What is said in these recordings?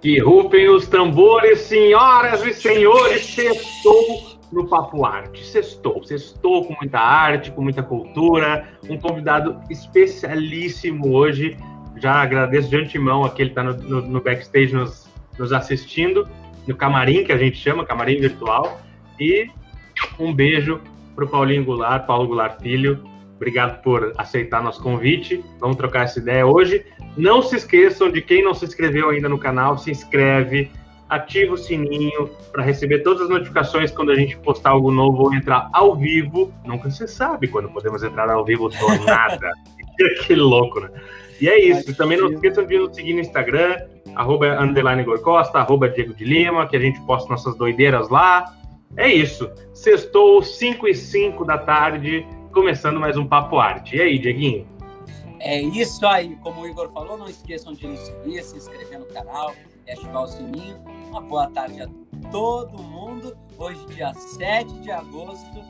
Que rufem os tambores, senhoras e senhores, sextou no Papo Arte. Sextou, sextou com muita arte, com muita cultura. Um convidado especialíssimo hoje. Já agradeço de antemão a que ele está no, no, no, backstage nos, nos assistindo, no camarim, que a gente chama, camarim virtual. E um beijo para o Paulinho Goulart, Paulo Goulart Filho. Obrigado por aceitar nosso convite. Vamos trocar essa ideia hoje. Não se esqueçam de quem não se inscreveu ainda no canal, se inscreve, ativa o sininho para receber todas as notificações quando a gente postar algo novo ou entrar ao vivo. Nunca se sabe quando podemos entrar ao vivo do nada. que louco, né? E é isso. Também não se esqueçam de nos seguir no Instagram, arroba underline Gorcosta, arroba Diego de Lima, que a gente posta nossas doideiras lá. É isso. Sextou 5 e 5 da tarde, começando mais um Papo Arte. E aí, Dieguinho? É isso aí, como o Igor falou, não esqueçam de nos seguir, se inscrever no canal ativar o sininho. Uma boa tarde a todo mundo. Hoje, dia 7 de agosto,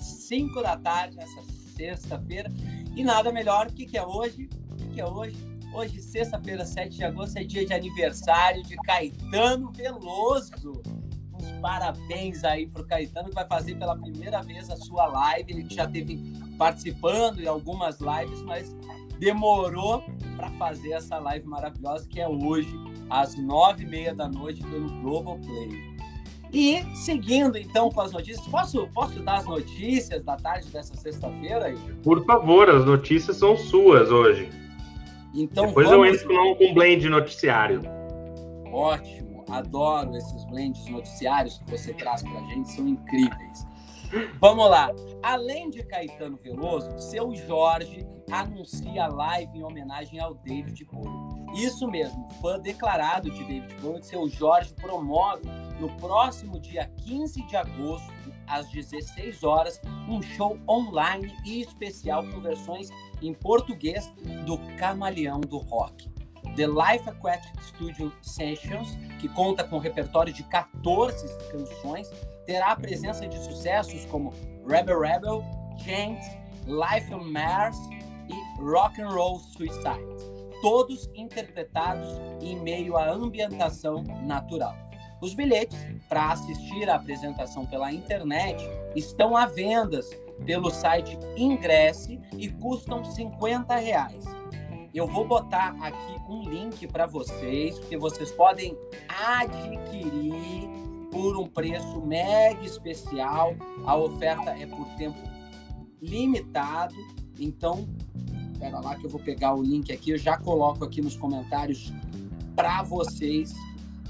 5 da tarde, essa sexta-feira. E nada melhor, o que, que é hoje? O que, que é hoje? Hoje, sexta-feira, 7 de agosto, é dia de aniversário de Caetano Veloso. Uns parabéns aí pro Caetano, que vai fazer pela primeira vez a sua live. Ele já teve participando em algumas lives, mas demorou para fazer essa live maravilhosa que é hoje, às nove e meia da noite, pelo Global Play. E seguindo então com as notícias, posso, posso dar as notícias da tarde dessa sexta-feira? Por favor, as notícias são suas hoje. Então Depois vamos... eu entro com um blend noticiário. Ótimo, adoro esses blends noticiários que você traz para a gente, são incríveis. Vamos lá. Além de Caetano Veloso, seu Jorge anuncia live em homenagem ao David Bowie. Isso mesmo, fã declarado de David Bowie, seu Jorge promove no próximo dia 15 de agosto, às 16 horas, um show online e especial com versões em português do Camaleão do Rock. The Life Aquatic Studio Sessions, que conta com um repertório de 14 canções, terá a presença de sucessos como Rebel Rebel, Chant, Life on Mars e Rock and Roll Suicide, todos interpretados em meio à ambientação natural. Os bilhetes para assistir à apresentação pela internet estão à venda pelo site Ingresse e custam 50 reais. Eu vou botar aqui um link para vocês, porque vocês podem adquirir por um preço mega especial. A oferta é por tempo limitado. Então, espera lá que eu vou pegar o link aqui, eu já coloco aqui nos comentários para vocês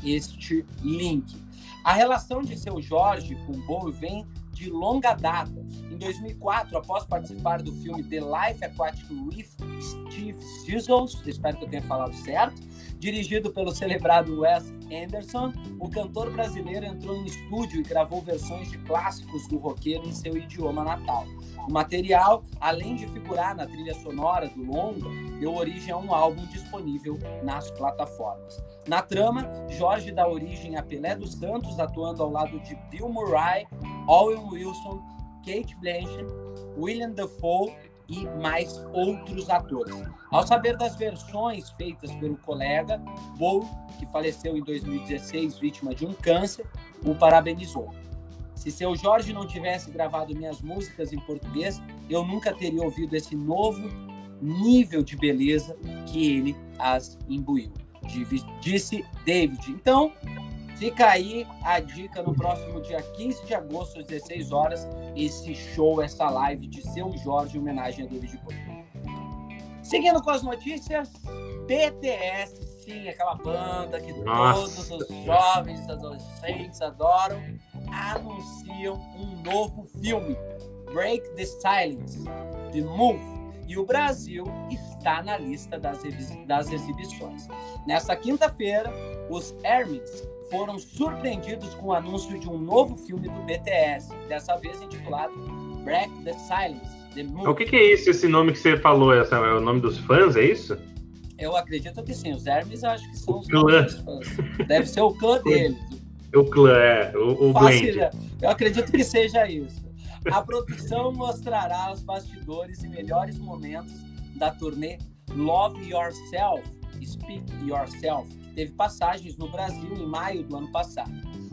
este link. A relação de seu Jorge com Bowie vem de longa data. Em 2004, após participar do filme The Life Aquatic with Steve Zissou, espero que eu tenha falado certo, dirigido pelo celebrado Wes Anderson, o cantor brasileiro entrou em estúdio e gravou versões de clássicos do roqueiro em seu idioma natal. O material, além de figurar na trilha sonora do longa, deu origem a um álbum disponível nas plataformas. Na trama, Jorge dá origem a Pelé dos Santos, atuando ao lado de Bill Murray, Owen Wilson, Kate Blanchett, William Dafoe e mais outros atores. Ao saber das versões feitas pelo colega, Bow, que faleceu em 2016 vítima de um câncer, o parabenizou. Se seu Jorge não tivesse gravado minhas músicas em português, eu nunca teria ouvido esse novo nível de beleza que ele as imbuiu, disse David. Então, Fica aí a dica no próximo dia 15 de agosto, às 16 horas, esse show, essa live de seu Jorge em homenagem a David Bowie. Seguindo com as notícias, BTS, sim, aquela banda que Nossa. todos os jovens, adolescentes adoram, anunciam um novo filme, Break the Silence, The Move, e o Brasil está na lista das, das exibições. Nessa quinta-feira, os Hermes foram surpreendidos com o anúncio de um novo filme do BTS, dessa vez intitulado Break the Silence. The o que, que, é isso, esse nome que você falou? Essa, é o nome dos fãs, é isso? Eu acredito que sim. Os Hermes acho que são os clã. fãs. Deve ser o clã deles. O clã, é. O, o blend. Eu acredito que seja isso. A produção mostrará os bastidores e melhores momentos da turnê Love Yourself, Speak Yourself, teve passagens no Brasil em maio do ano passado.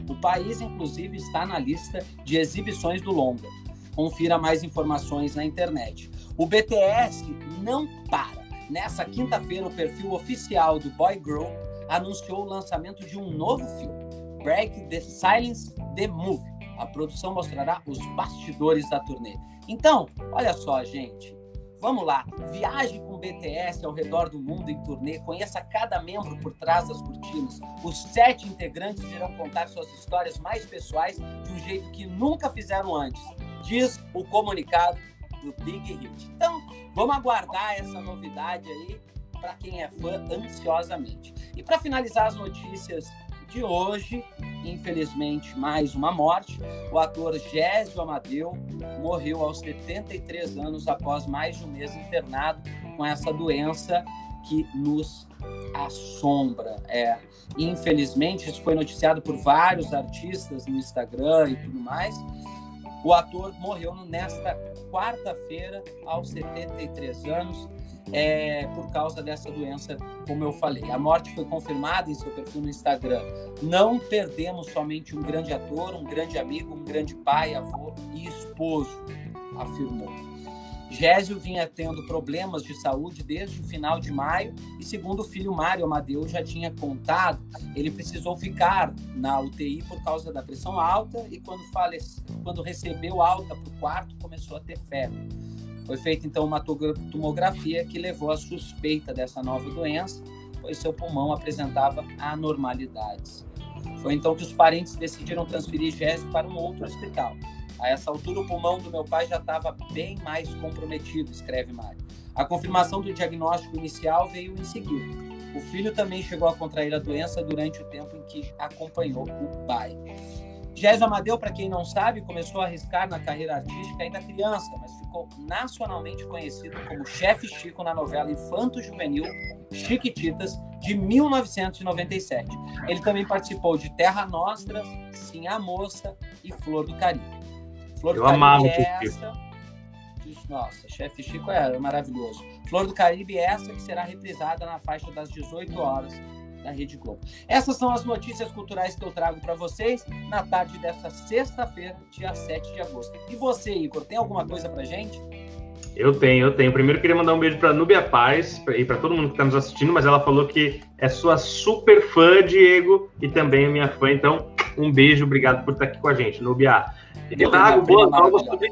O país, inclusive, está na lista de exibições do longa. Confira mais informações na internet. O BTS não para. Nessa quinta-feira, o perfil oficial do Boy Group anunciou o lançamento de um novo filme, Break the Silence The Movie. A produção mostrará os bastidores da turnê. Então, olha só, gente. Vamos lá, viaje com o BTS ao redor do mundo em turnê, conheça cada membro por trás das cortinas. Os sete integrantes irão contar suas histórias mais pessoais de um jeito que nunca fizeram antes, diz o comunicado do Big Hit. Então, vamos aguardar essa novidade aí para quem é fã ansiosamente. E para finalizar as notícias de hoje, infelizmente, mais uma morte. O ator Gésio Amadeu morreu aos 73 anos após mais de um mês internado com essa doença que nos assombra. É, infelizmente, isso foi noticiado por vários artistas no Instagram e tudo mais. O ator morreu nesta quarta-feira, aos 73 anos, é, por causa dessa doença, como eu falei. A morte foi confirmada em seu perfil no Instagram. Não perdemos somente um grande ator, um grande amigo, um grande pai, avô e esposo, afirmou. Gésio vinha tendo problemas de saúde desde o final de maio e, segundo o filho Mário Amadeu já tinha contado, ele precisou ficar na UTI por causa da pressão alta e, quando, falece, quando recebeu alta para o quarto, começou a ter febre. Foi feita então uma tomografia que levou à suspeita dessa nova doença, pois seu pulmão apresentava anormalidades. Foi então que os parentes decidiram transferir Gésio para um outro hospital. A essa altura, o pulmão do meu pai já estava bem mais comprometido, escreve Mário. A confirmação do diagnóstico inicial veio em seguida. O filho também chegou a contrair a doença durante o tempo em que acompanhou o pai. Gésio Amadeu, para quem não sabe, começou a arriscar na carreira artística ainda criança, mas ficou nacionalmente conhecido como Chefe Chico na novela infanto-juvenil Chiquititas, de 1997. Ele também participou de Terra Nostra, Sim a Moça e Flor do Caribe. Flor do Eu Caribe amava é essa... Nossa, Chefe Chico é maravilhoso. Flor do Caribe é essa que será reprisada na faixa das 18 horas da Rede Globo. Essas são as notícias culturais que eu trago para vocês na tarde desta sexta-feira, dia 7 de agosto. E você, Igor, tem alguma coisa para gente? Eu tenho, eu tenho. Primeiro queria mandar um beijo para Núbia Paz e para todo mundo que está nos assistindo, mas ela falou que é sua super fã, Diego, e também é minha fã. Então, um beijo, obrigado por estar aqui com a gente, Núbia. Eu trago boas novas sobre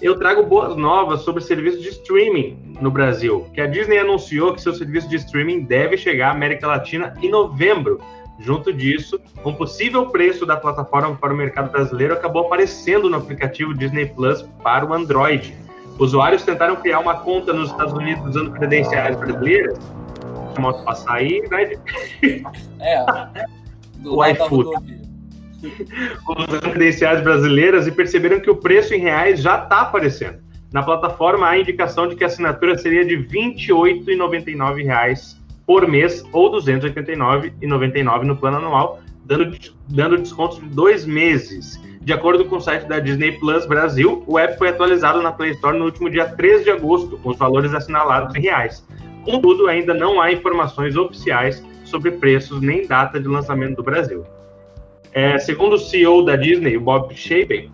eu trago boas novas sobre serviço de streaming no Brasil, que a Disney anunciou que seu serviço de streaming deve chegar à América Latina em novembro. Junto disso, um possível preço da plataforma para o mercado brasileiro acabou aparecendo no aplicativo Disney Plus para o Android. Usuários tentaram criar uma conta nos Estados Unidos usando credenciais brasileiras. A moto passar aí, né? É, o iFood usando credenciais brasileiras e perceberam que o preço em reais já está aparecendo. Na plataforma há indicação de que a assinatura seria de R$ 28,99 por mês ou R$ 289,99 no plano anual, dando, dando desconto de dois meses. De acordo com o site da Disney Plus Brasil, o app foi atualizado na Play Store no último dia 13 de agosto, com os valores assinalados em reais. Contudo, ainda não há informações oficiais sobre preços nem data de lançamento do Brasil. É, segundo o CEO da Disney, o Bob Chapek,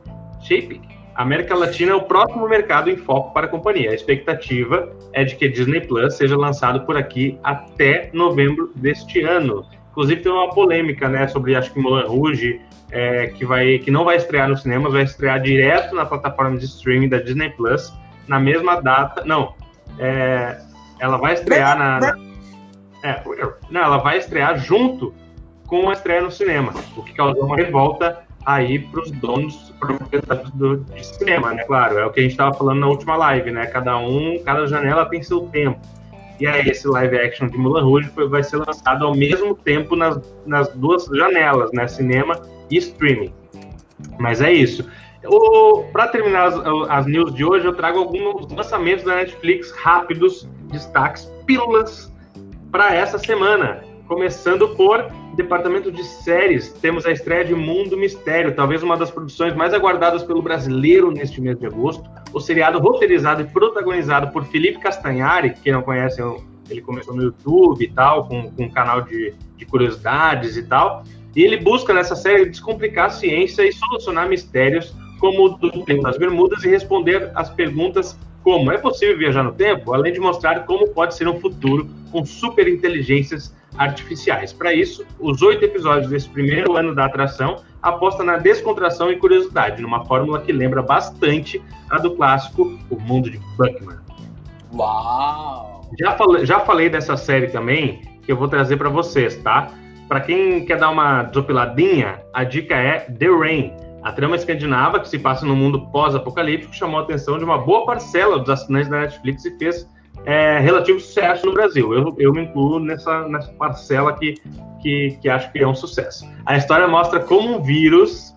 a América Latina é o próximo mercado em foco para a companhia. A expectativa é de que Disney Plus seja lançado por aqui até novembro deste ano. Inclusive tem uma polêmica, né, sobre acho que Mulan Rouge, é, que vai, que não vai estrear nos cinemas, vai estrear direto na plataforma de streaming da Disney Plus na mesma data. Não, é, ela vai estrear na, na é, não, ela vai estrear junto com a estreia no cinema, o que causou uma revolta aí para os donos, proprietários do de cinema, né? Claro, é o que a gente estava falando na última live, né? Cada um, cada janela tem seu tempo. E aí esse live action de Mulan Rouge vai ser lançado ao mesmo tempo nas, nas duas janelas, né? Cinema e streaming. Mas é isso. Para terminar as, as, news de hoje, eu trago alguns lançamentos da Netflix rápidos, destaques, pílulas para essa semana. Começando por departamento de séries, temos a estreia de Mundo Mistério, talvez uma das produções mais aguardadas pelo brasileiro neste mês de agosto. O seriado roteirizado e protagonizado por Felipe Castanhari, que não conhece ele começou no YouTube e tal, com, com um canal de, de curiosidades e tal. E ele busca nessa série descomplicar a ciência e solucionar mistérios como o do tempo das Bermudas e responder as perguntas como é possível viajar no tempo, além de mostrar como pode ser um futuro com superinteligências artificiais. Para isso, os oito episódios desse primeiro ano da atração aposta na descontração e curiosidade, numa fórmula que lembra bastante a do clássico O Mundo de Buckman. Uau! Já falei, já falei dessa série também, que eu vou trazer para vocês, tá? Para quem quer dar uma desopiladinha, a dica é The Rain. A trama escandinava, que se passa no mundo pós-apocalíptico, chamou a atenção de uma boa parcela dos assinantes da Netflix e fez é, relativo sucesso no Brasil. Eu, eu me incluo nessa, nessa parcela que, que, que acho que é um sucesso. A história mostra como um vírus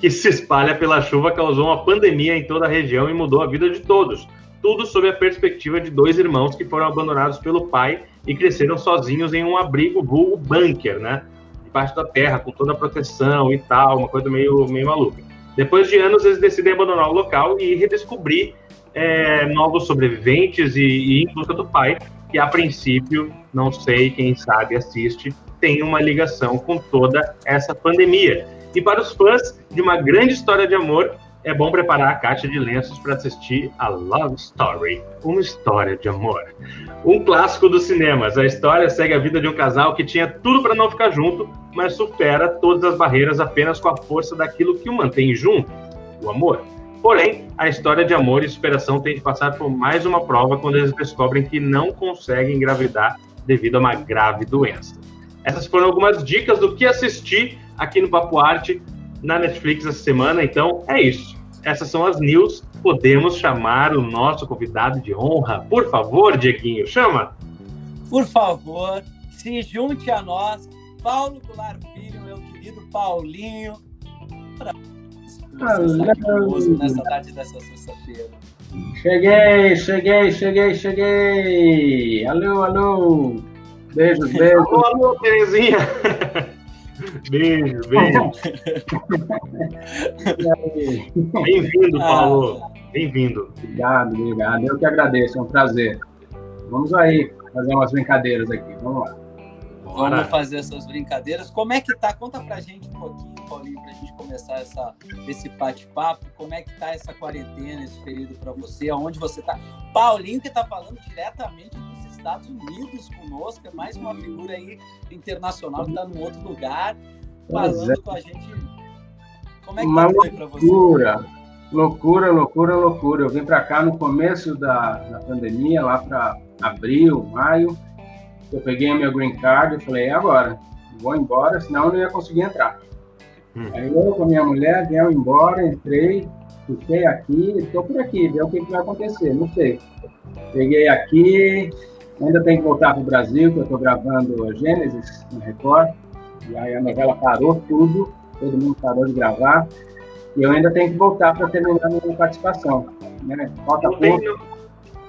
que se espalha pela chuva causou uma pandemia em toda a região e mudou a vida de todos. Tudo sob a perspectiva de dois irmãos que foram abandonados pelo pai e cresceram sozinhos em um abrigo vulgo bunker, né? Debaixo da terra, com toda a proteção e tal, uma coisa meio, meio maluca. Depois de anos, eles decidem abandonar o local e redescobrir é, novos sobreviventes e, e em busca do pai, que a princípio, não sei, quem sabe assiste, tem uma ligação com toda essa pandemia. E para os fãs de uma grande história de amor, é bom preparar a caixa de lenços para assistir a Love Story, uma história de amor. Um clássico dos cinemas. A história segue a vida de um casal que tinha tudo para não ficar junto, mas supera todas as barreiras apenas com a força daquilo que o mantém junto, o amor. Porém, a história de amor e superação tem de passar por mais uma prova quando eles descobrem que não conseguem engravidar devido a uma grave doença. Essas foram algumas dicas do que assistir aqui no Papo Arte na Netflix essa semana. Então, é isso. Essas são as news. Podemos chamar o nosso convidado de honra. Por favor, Dieguinho, chama! Por favor, se junte a nós, Paulo Goulart Filho, meu querido Paulinho, nessa tarde dessa sexta-feira. Cheguei, cheguei, cheguei, cheguei. Alô, alô. Beijos, beijos. Alô, alô, Terezinha. Beijo, beijo. Bem-vindo, Paulo. Bem-vindo. Obrigado, obrigado. Eu que agradeço, é um prazer. Vamos aí fazer umas brincadeiras aqui. Vamos lá. Vamos fazer essas brincadeiras. Como é que tá? Conta pra gente um pouquinho, Paulinho, pra gente começar essa, esse bate-papo. Como é que tá essa quarentena, esse período para você? Aonde você tá? Paulinho que tá falando diretamente dos Estados Unidos conosco, é mais uma figura aí internacional que tá num outro lugar, falando é. com a gente. Como é que uma foi pra você? Loucura, loucura, loucura, loucura. Eu vim para cá no começo da, da pandemia, lá para abril, maio eu peguei a minha green card e falei, é agora, vou embora, senão eu não ia conseguir entrar. Hum. Aí eu com a minha mulher viemos embora, entrei, fiquei aqui, estou por aqui, ver o que, que, vai acontecer, não sei. Peguei aqui, ainda tenho que voltar para o Brasil, que eu estou gravando a Gênesis na Record, e aí a novela parou tudo, todo mundo parou de gravar, e eu ainda tenho que voltar para terminar a minha participação. Né? Falta não. Tem,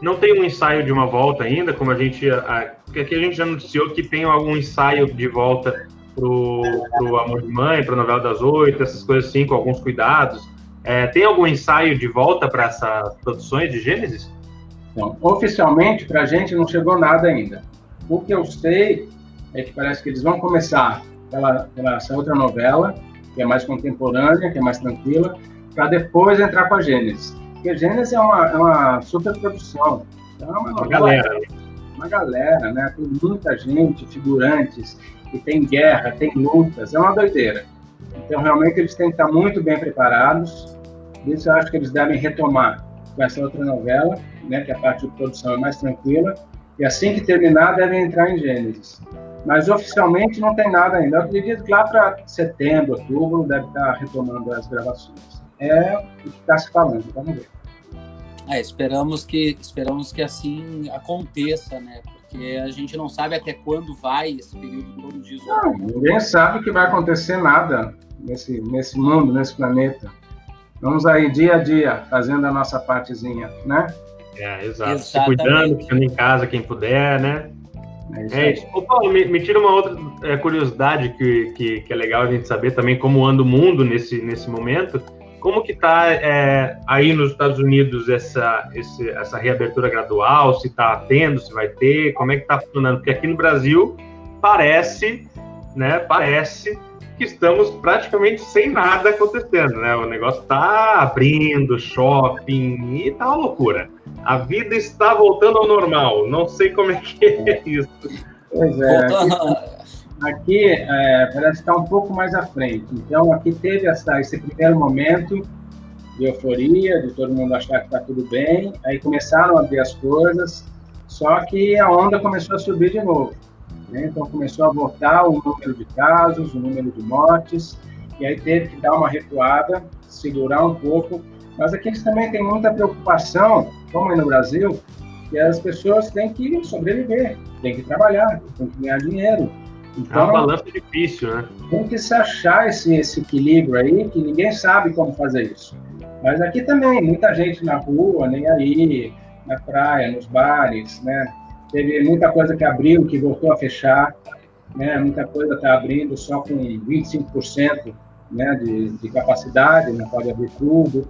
não tem um ensaio de uma volta ainda, como a gente. A, aqui a gente já anunciou que tem algum ensaio de volta pro, pro Amor de Mãe, pro Novela das Oito, essas coisas assim, com alguns cuidados. É, tem algum ensaio de volta para essas produções de Gênesis? Não, oficialmente para a gente não chegou nada ainda. O que eu sei é que parece que eles vão começar pela, pela essa outra novela, que é mais contemporânea, que é mais tranquila, para depois entrar com a Gênesis. Porque Gênesis é uma, é uma super produção. É uma, uma galera. Uma galera, né? Tem muita gente, figurantes, e tem guerra, tem lutas, é uma doideira. Então, realmente, eles têm que estar muito bem preparados. Isso eu acho que eles devem retomar com essa outra novela, né, que a parte de produção é mais tranquila. E assim que terminar, devem entrar em Gênesis. Mas oficialmente não tem nada ainda. Eu acredito que lá para setembro, outubro, deve estar retomando as gravações é o que está se falando. Vamos ver. É, esperamos que esperamos que assim aconteça, né? Porque a gente não sabe até quando vai esse período todo de isolamento. Não, ninguém sabe que vai acontecer nada nesse nesse mundo, nesse planeta. Vamos aí dia a dia fazendo a nossa partezinha, né? É, exato. Exatamente. Se cuidando, ficando em casa quem puder, né? É isso. É Paulo, me, me, tira uma outra é, curiosidade que, que, que, é legal a gente saber também como anda o mundo nesse, nesse momento. como que está é, aí nos Estados Unidos essa, esse, essa reabertura gradual? Se está tendo, se vai ter? Como é que está funcionando? Porque aqui no Brasil parece, né? Parece que estamos praticamente sem nada acontecendo, né? O negócio está abrindo, shopping e tá uma loucura. A vida está voltando ao normal. Não sei como é que é isso. Pois é. Aqui, aqui é, parece estar um pouco mais à frente. Então, aqui teve essa, esse primeiro momento de euforia, de todo mundo achar que está tudo bem. Aí começaram a abrir as coisas, só que a onda começou a subir de novo. Né? Então começou a voltar o número de casos, o número de mortes, e aí teve que dar uma recuada, segurar um pouco. Mas aqui eles também têm muita preocupação, como é no Brasil, que as pessoas têm que sobreviver, têm que trabalhar, têm que ganhar dinheiro. Então, é uma balança difícil, né? Tem que se achar esse, esse equilíbrio aí, que ninguém sabe como fazer isso. Mas aqui também, muita gente na rua, nem aí, na praia, nos bares, né? Teve muita coisa que abriu, que voltou a fechar, né? Muita coisa está abrindo só com 25% né, de, de capacidade, não pode abrir tudo.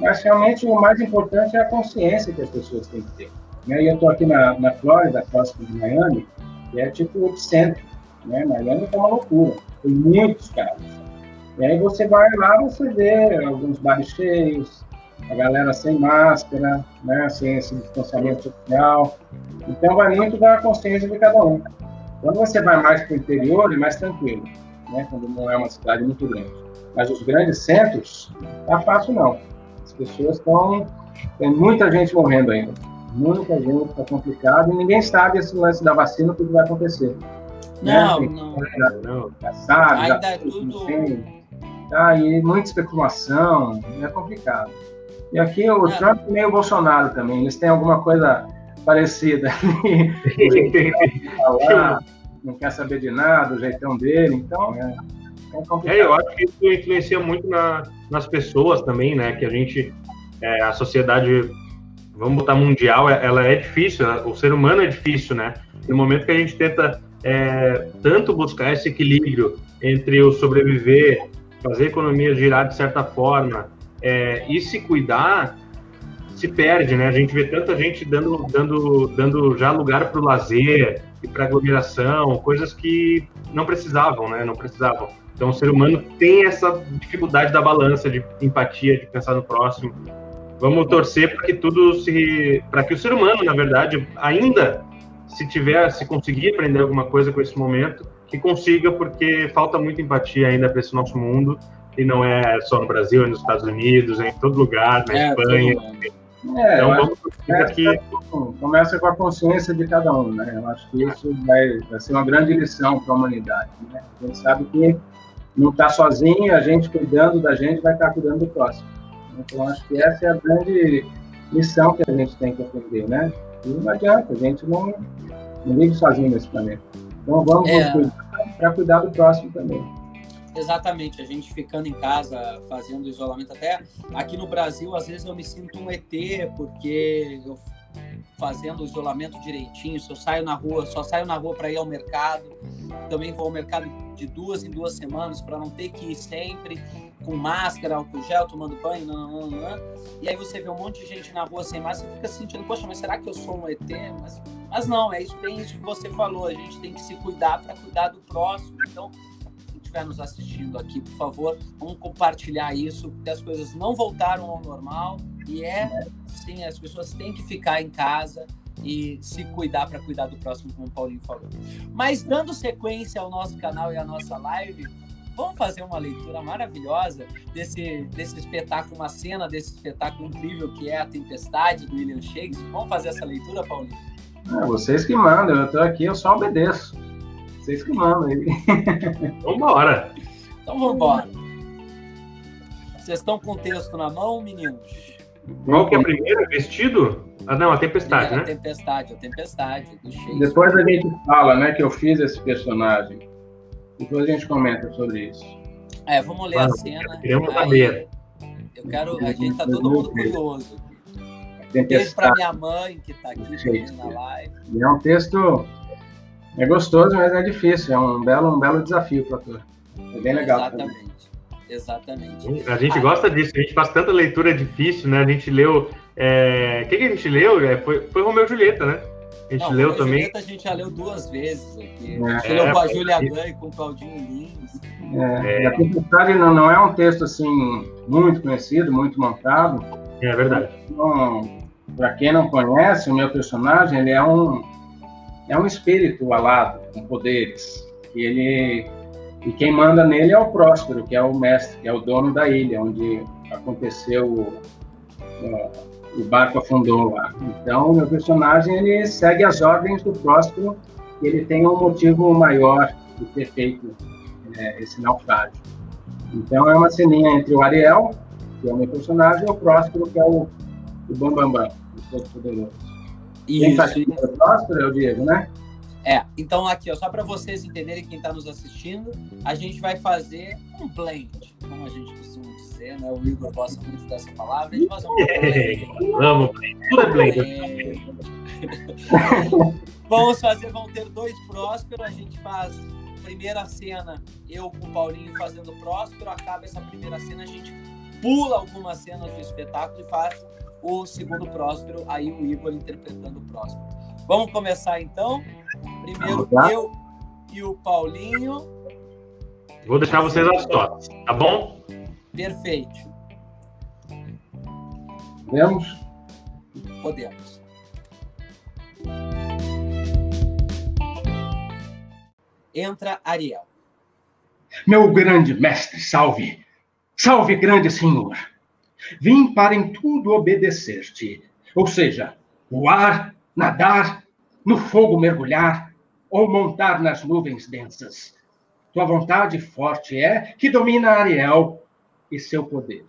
Mas realmente o mais importante é a consciência que as pessoas têm que ter. Né? E eu estou aqui na, na Flórida, próximo de Miami, que é tipo o epicentro. Né? Miami é uma loucura, tem muitos casos. E aí você vai lá, você vê alguns bares cheios, a galera sem máscara, né, sem esse distanciamento social. Então, vai muito da consciência de cada um. Quando você vai mais para o interior, é mais tranquilo, né, quando não é uma cidade muito grande. Mas os grandes centros, tá fácil não. As pessoas estão. Tem muita gente morrendo ainda. Muita gente, está complicado. E ninguém sabe esse lance da vacina, o que vai acontecer. Não, né? não. não. Já sabe, ainda já é tudo. Tá, e muita especulação, é complicado. E aqui o é. Trump e o Bolsonaro também, eles têm alguma coisa parecida. não quer saber de nada, o jeitão dele, então é, é, é eu acho que isso influencia muito na, nas pessoas também, né? Que a gente, é, a sociedade, vamos botar mundial, é, ela é difícil, o ser humano é difícil, né? No momento que a gente tenta é, tanto buscar esse equilíbrio entre o sobreviver, fazer a economia girar de certa forma, é, e se cuidar se perde, né? A gente vê tanta gente dando, dando, dando já lugar para o lazer e para aglomeração, coisas que não precisavam, né? Não precisavam. Então, o ser humano tem essa dificuldade da balança, de empatia, de pensar no próximo. Vamos torcer para que tudo se, para que o ser humano, na verdade, ainda se tiver, se conseguir aprender alguma coisa com esse momento, que consiga, porque falta muita empatia ainda para esse nosso mundo e não é só no Brasil, é nos Estados Unidos, é em todo lugar, na é, Espanha. É, então vamos aqui. Começa com a consciência de cada um, né? Eu acho que isso vai, vai ser uma grande lição para a humanidade. Né? A gente sabe que não está sozinho, a gente cuidando da gente vai estar cuidando do próximo. Então acho que essa é a grande lição que a gente tem que aprender, né? E não adianta, a gente não, não vive sozinho nesse planeta. Então vamos é. cuidar para cuidar do próximo também. Exatamente, a gente ficando em casa, fazendo isolamento. Até aqui no Brasil, às vezes eu me sinto um ET, porque eu fazendo o isolamento direitinho, se eu saio na rua, só saio na rua para ir ao mercado, também vou ao mercado de duas em duas semanas para não ter que ir sempre com máscara, álcool gel, tomando banho, não, não, não, e aí você vê um monte de gente na rua sem máscara e fica sentindo, poxa, mas será que eu sou um ET? Mas, mas não, é isso, bem isso que você falou, a gente tem que se cuidar para cuidar do próximo, então estiver nos assistindo aqui, por favor, vamos compartilhar isso, porque as coisas não voltaram ao normal e é, sim, as pessoas têm que ficar em casa e se cuidar para cuidar do próximo, como o Paulinho falou. Mas dando sequência ao nosso canal e à nossa live, vamos fazer uma leitura maravilhosa desse, desse espetáculo, uma cena desse espetáculo incrível que é A Tempestade, do William Shakespeare. Vamos fazer essa leitura, Paulinho? É, vocês que mandam, eu estou aqui, eu só obedeço. Vocês que mandam aí. Vambora. Então vambora. Vocês estão com o texto na mão, meninos? Qual que é a primeira? Vestido? Ah, não, a Tempestade, né? A Tempestade, a Tempestade. Depois a gente fala, né, que eu fiz esse personagem. Depois a gente comenta sobre isso. É, vamos ler ah, a cena. Queremos saber. Eu quero, a gente tá todo mundo curioso. Beijo para minha mãe que está aqui na live. E é um texto é gostoso, mas é difícil. É um belo, um belo desafio para tu. É bem legal. Exatamente. Exatamente. A gente ah, gosta disso, a gente faz tanta leitura difícil, né? A gente leu. O é... que, que a gente leu? É, foi, foi Romeu e Julieta, né? A gente Não, leu também. Julieta a gente já leu duas vezes aqui. É, a gente leu com a Júlia Dan e com o Claudinho Lins. É, é. A tempestade não, não é um texto assim muito conhecido, muito montado. É verdade. Então, para quem não conhece, o meu personagem ele é um é um espírito alado com poderes. E ele e quem manda nele é o Próspero, que é o mestre, que é o dono da ilha, onde aconteceu o, o barco afundou lá. Então, o meu personagem ele segue as ordens do Próspero e ele tem um motivo maior de ter feito é, esse naufrágio. Então, é uma ceninha entre o Ariel, que é o meu personagem, e o Próspero, que é o, o Bambambam, Bam Bam, o Todo-Poderoso. Quem está aqui é o Próspero é o Diego, né? É, então aqui, ó, só para vocês entenderem quem está nos assistindo, a gente vai fazer um blend, como a gente costuma dizer, né? O Igor gosta muito dessa palavra, a gente vai fazer um blend. Vamos, tudo é blend. Vamos fazer, vão ter dois prósperos, a gente faz primeira cena, eu com o Paulinho fazendo próspero, acaba essa primeira cena, a gente pula algumas cenas do espetáculo e faz o segundo próspero, aí o Igor interpretando o próspero. Vamos começar então? Primeiro eu e o Paulinho. Vou deixar vocês as fotos, tá bom? Perfeito. Podemos? Podemos. Entra Ariel. Meu grande mestre, salve. Salve, grande senhor. Vim para em tudo obedecer-te. Ou seja, voar, nadar, no fogo mergulhar ou montar nas nuvens densas. Tua vontade forte é que domina Ariel e seu poder.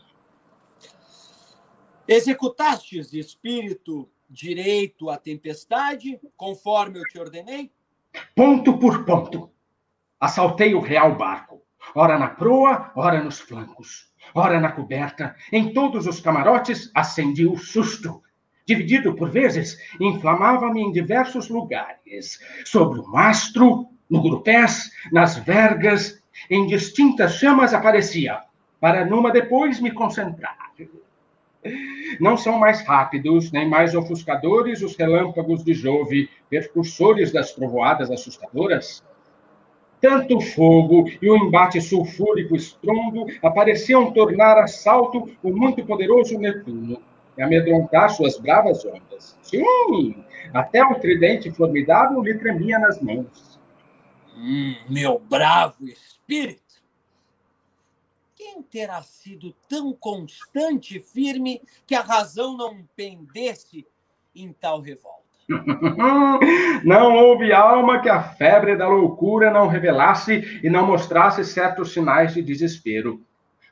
Executastes, espírito, direito à tempestade, conforme eu te ordenei? Ponto por ponto. Assaltei o real barco, ora na proa, ora nos flancos, ora na coberta, em todos os camarotes acendi o susto dividido por vezes, inflamava-me em diversos lugares, sobre o mastro, no grupés, nas vergas, em distintas chamas aparecia, para numa depois me concentrar. Não são mais rápidos, nem mais ofuscadores os relâmpagos de Jove, percursores das trovoadas assustadoras? Tanto fogo e o embate sulfúrico estrondo apareciam tornar assalto o muito poderoso Netuno, e amedrontar suas bravas ondas. Sim, até o tridente formidável lhe tremia nas mãos. Hum, meu bravo espírito! Quem terá sido tão constante e firme que a razão não pendesse em tal revolta? não houve alma que a febre da loucura não revelasse e não mostrasse certos sinais de desespero.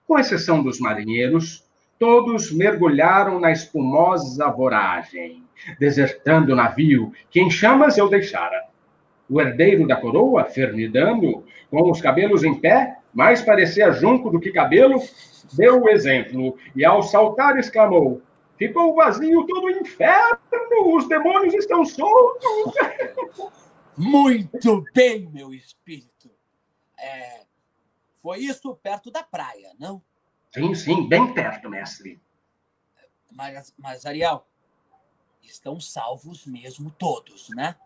Com exceção dos marinheiros, todos mergulharam na espumosa voragem, desertando o navio, que em chamas eu deixara. O herdeiro da coroa, Fernidando, com os cabelos em pé, mais parecia junco do que cabelo, deu o exemplo e, ao saltar, exclamou: Ficou vazio todo o inferno, os demônios estão soltos. Muito bem, meu espírito. É, foi isso perto da praia, não? Sim, sim, bem perto, mestre. Mas, mas, Ariel, estão salvos mesmo todos, né?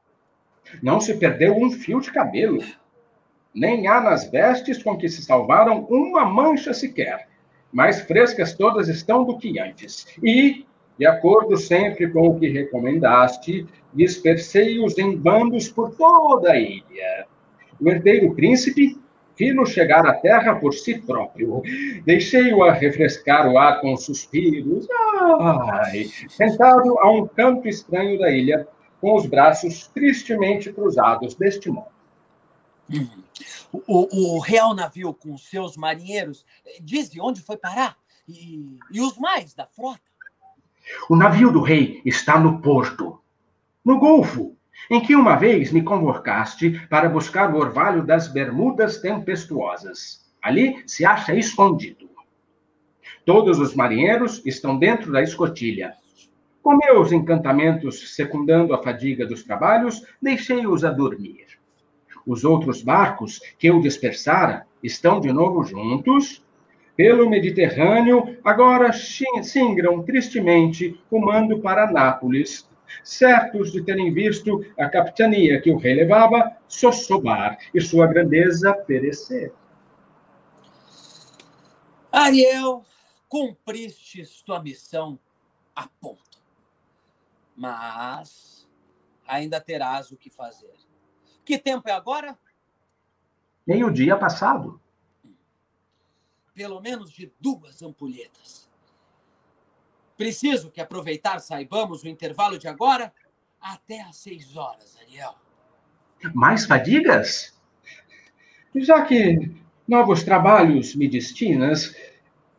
Não se perdeu um fio de cabelo. Nem há nas vestes com que se salvaram uma mancha sequer. Mais frescas todas estão do que antes. E, de acordo sempre com o que recomendaste, dispersei-os em bandos por toda a ilha. O herdeiro príncipe vi-lo chegar à terra por si próprio. Deixei-o a refrescar o ar com suspiros. Ai, sentado a um canto estranho da ilha, com os braços tristemente cruzados deste modo. Uhum. O, o, real navio com seus marinheiros eh, diz de onde foi parar? E, e os mais da frota? O navio do rei está no porto, no Golfo, em que uma vez me convocaste para buscar o orvalho das Bermudas Tempestuosas. Ali se acha escondido. Todos os marinheiros estão dentro da escotilha. Com meus encantamentos secundando a fadiga dos trabalhos, deixei-os a dormir. Os outros barcos que eu dispersara estão de novo juntos, Pelo Mediterrâneo, agora singram tristemente rumando para Nápoles, certos de terem visto a capitania que o rei levava sossobar e sua grandeza perecer. Ariel, cumpristes tua missão a ponto. Mas ainda terás o que fazer. Que tempo é agora? Nem o dia passado. Pelo menos de duas ampulhetas. Preciso que aproveitar saibamos o intervalo de agora até às seis horas, Ariel. Mais fadigas? Já que novos trabalhos me destinas,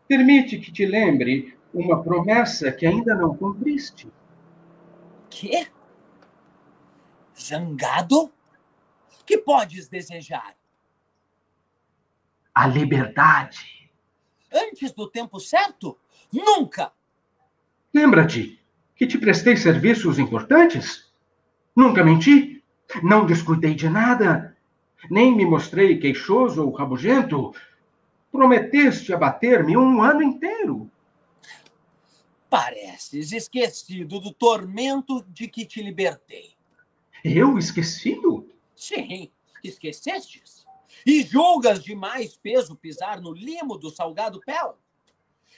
permite que te lembre uma promessa que ainda não cumpriste. Quê? Zangado? Que podes desejar? A liberdade. Antes do tempo certo? Nunca! Lembra-te que te prestei serviços importantes? Nunca menti? Não descuidei de nada? Nem me mostrei queixoso ou rabugento? Prometeste abater-me um ano inteiro. Pareces esquecido do tormento de que te libertei. Eu esquecido? Sim, esquecestes. E julgas de mais peso pisar no limo do salgado Pela?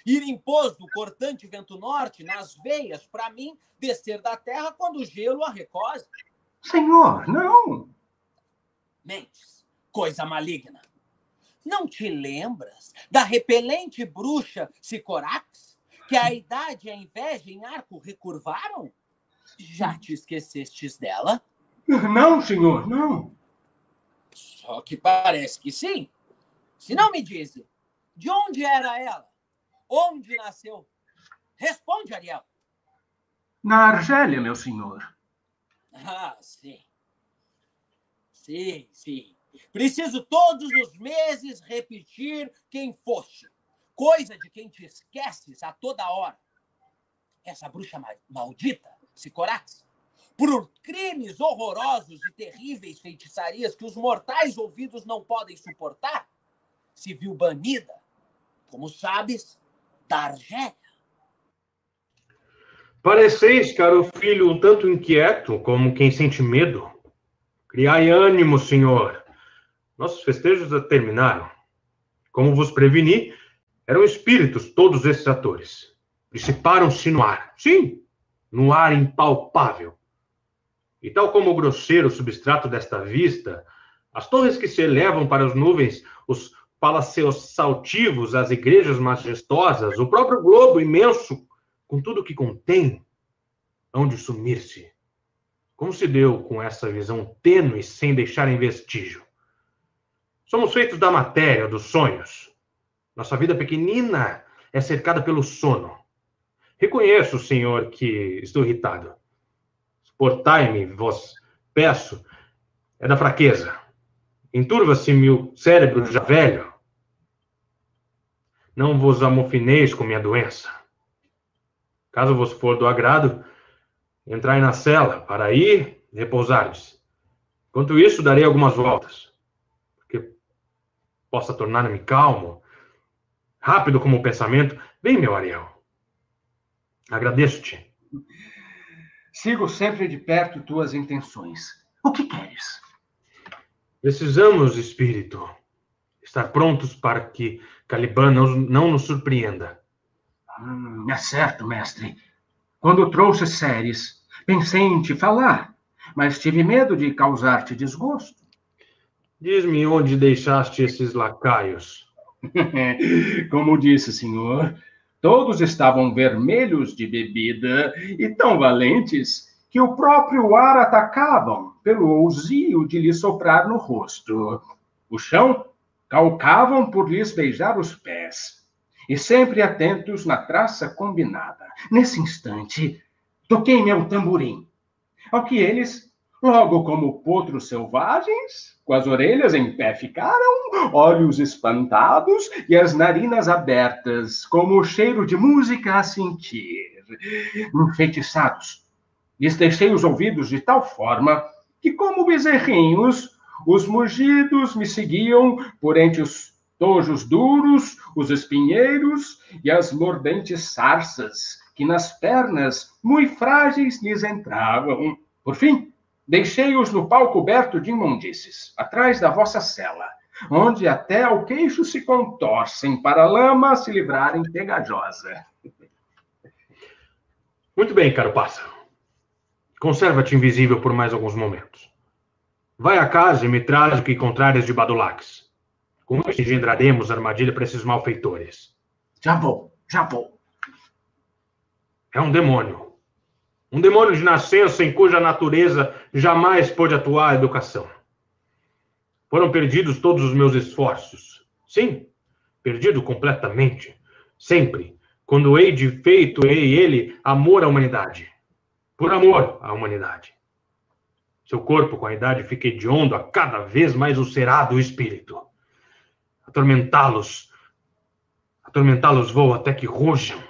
Ir impôs do cortante vento norte nas veias para mim descer da terra quando o gelo a recosa. Senhor, não! Mentes, coisa maligna. Não te lembras da repelente bruxa Sicorax, que a idade e a inveja em arco recurvaram? Já te esquecestes dela? Não, senhor, não. Só que parece que sim. Se não me dizem, de onde era ela? Onde nasceu? Responde, Ariel. Na Argélia, meu senhor. Ah, sim. Sim, sim. Preciso todos os meses repetir quem foste. Coisa de quem te esqueces a toda hora. Essa bruxa maldita, Sicorax, por crimes horrorosos e terríveis feitiçarias que os mortais ouvidos não podem suportar, se viu banida, como sabes, da Argélia. Pareceis, caro filho, um tanto inquieto, como quem sente medo. Criai ânimo, senhor. Nossos festejos terminaram. Como vos preveni, eram espíritos todos esses atores. Dissiparam-se no ar. Sim, no ar impalpável. E tal como o grosseiro substrato desta vista, as torres que se elevam para as nuvens, os palácios saltivos, as igrejas majestosas, o próprio globo imenso, com tudo o que contém, hão de sumir-se. Como se deu com essa visão tênue sem deixar em vestígio? Somos feitos da matéria, dos sonhos. Nossa vida pequenina é cercada pelo sono. Reconheço, Senhor, que estou irritado. Portai-me, vos peço, é da fraqueza. Enturva-se-me o cérebro já velho. Não vos amofineis com minha doença. Caso vos for do agrado, entrai na cela para ir repousardes. Enquanto isso, darei algumas voltas, porque possa tornar-me calmo, rápido como o pensamento. Vem, meu Ariel. Agradeço-te. Sigo sempre de perto tuas intenções. O que queres? Precisamos, espírito, estar prontos para que Caliban não, não nos surpreenda. Hum, é certo, mestre. Quando trouxe Séries, pensei em te falar, mas tive medo de causar-te desgosto. Diz-me onde deixaste esses lacaios. Como disse, senhor, todos estavam vermelhos de bebida e tão valentes que o próprio ar atacavam pelo ousio de lhe soprar no rosto. O chão calcavam por lhes beijar os pés, e sempre atentos na traça combinada. Nesse instante, toquei meu tamborim, ao que eles, logo como potros selvagens, com as orelhas em pé ficaram, olhos espantados e as narinas abertas, como o cheiro de música a sentir. Enfeitiçados, lhes deixei os ouvidos de tal forma que, como bezerrinhos, os mugidos me seguiam por entre os tojos duros, os espinheiros e as mordentes sarças, que nas pernas, muito frágeis, lhes entravam. Por fim, deixei-os no pau coberto de imundícies, atrás da vossa cela, onde até ao queixo se contorcem para a lama se livrarem pegajosa. Muito bem, caro pássaro. Conserva-te invisível por mais alguns momentos. Vai a casa e me traz o que encontrares de Badulax. Com isso engendraremos armadilha para esses malfeitores. Já vou, já vou. É um demônio. Um demônio de nascença em cuja natureza jamais pôde atuar a educação. Foram perdidos todos os meus esforços. Sim, perdido completamente. Sempre. Quando hei de feito ei ele amor à humanidade. Por amor à humanidade. Seu corpo, com a idade, fica hediondo a cada vez mais ulcerado o espírito. Atormentá-los. Atormentá-los vou até que rujam.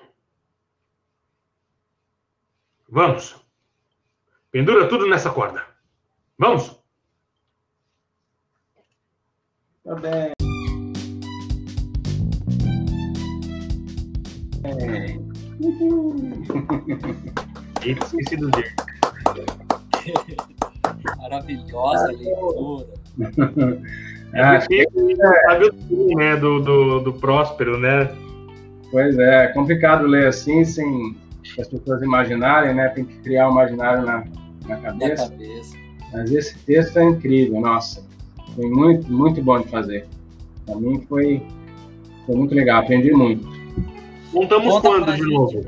Vamos. Pendura tudo nessa corda. Vamos. Tá bem. É. Esqueci do jeito. Maravilhosa leitura. É porque sabe o fim, né, do, do, do Próspero, né? Pois é, é complicado ler assim, sem as pessoas imaginarem, né? Tem que criar um imaginário na, na Na cabeça. cabeça. Mas esse texto é incrível, nossa. Foi muito, muito bom de fazer. Para mim foi, foi muito legal, aprendi muito. Montamos Conta quando de gente. novo?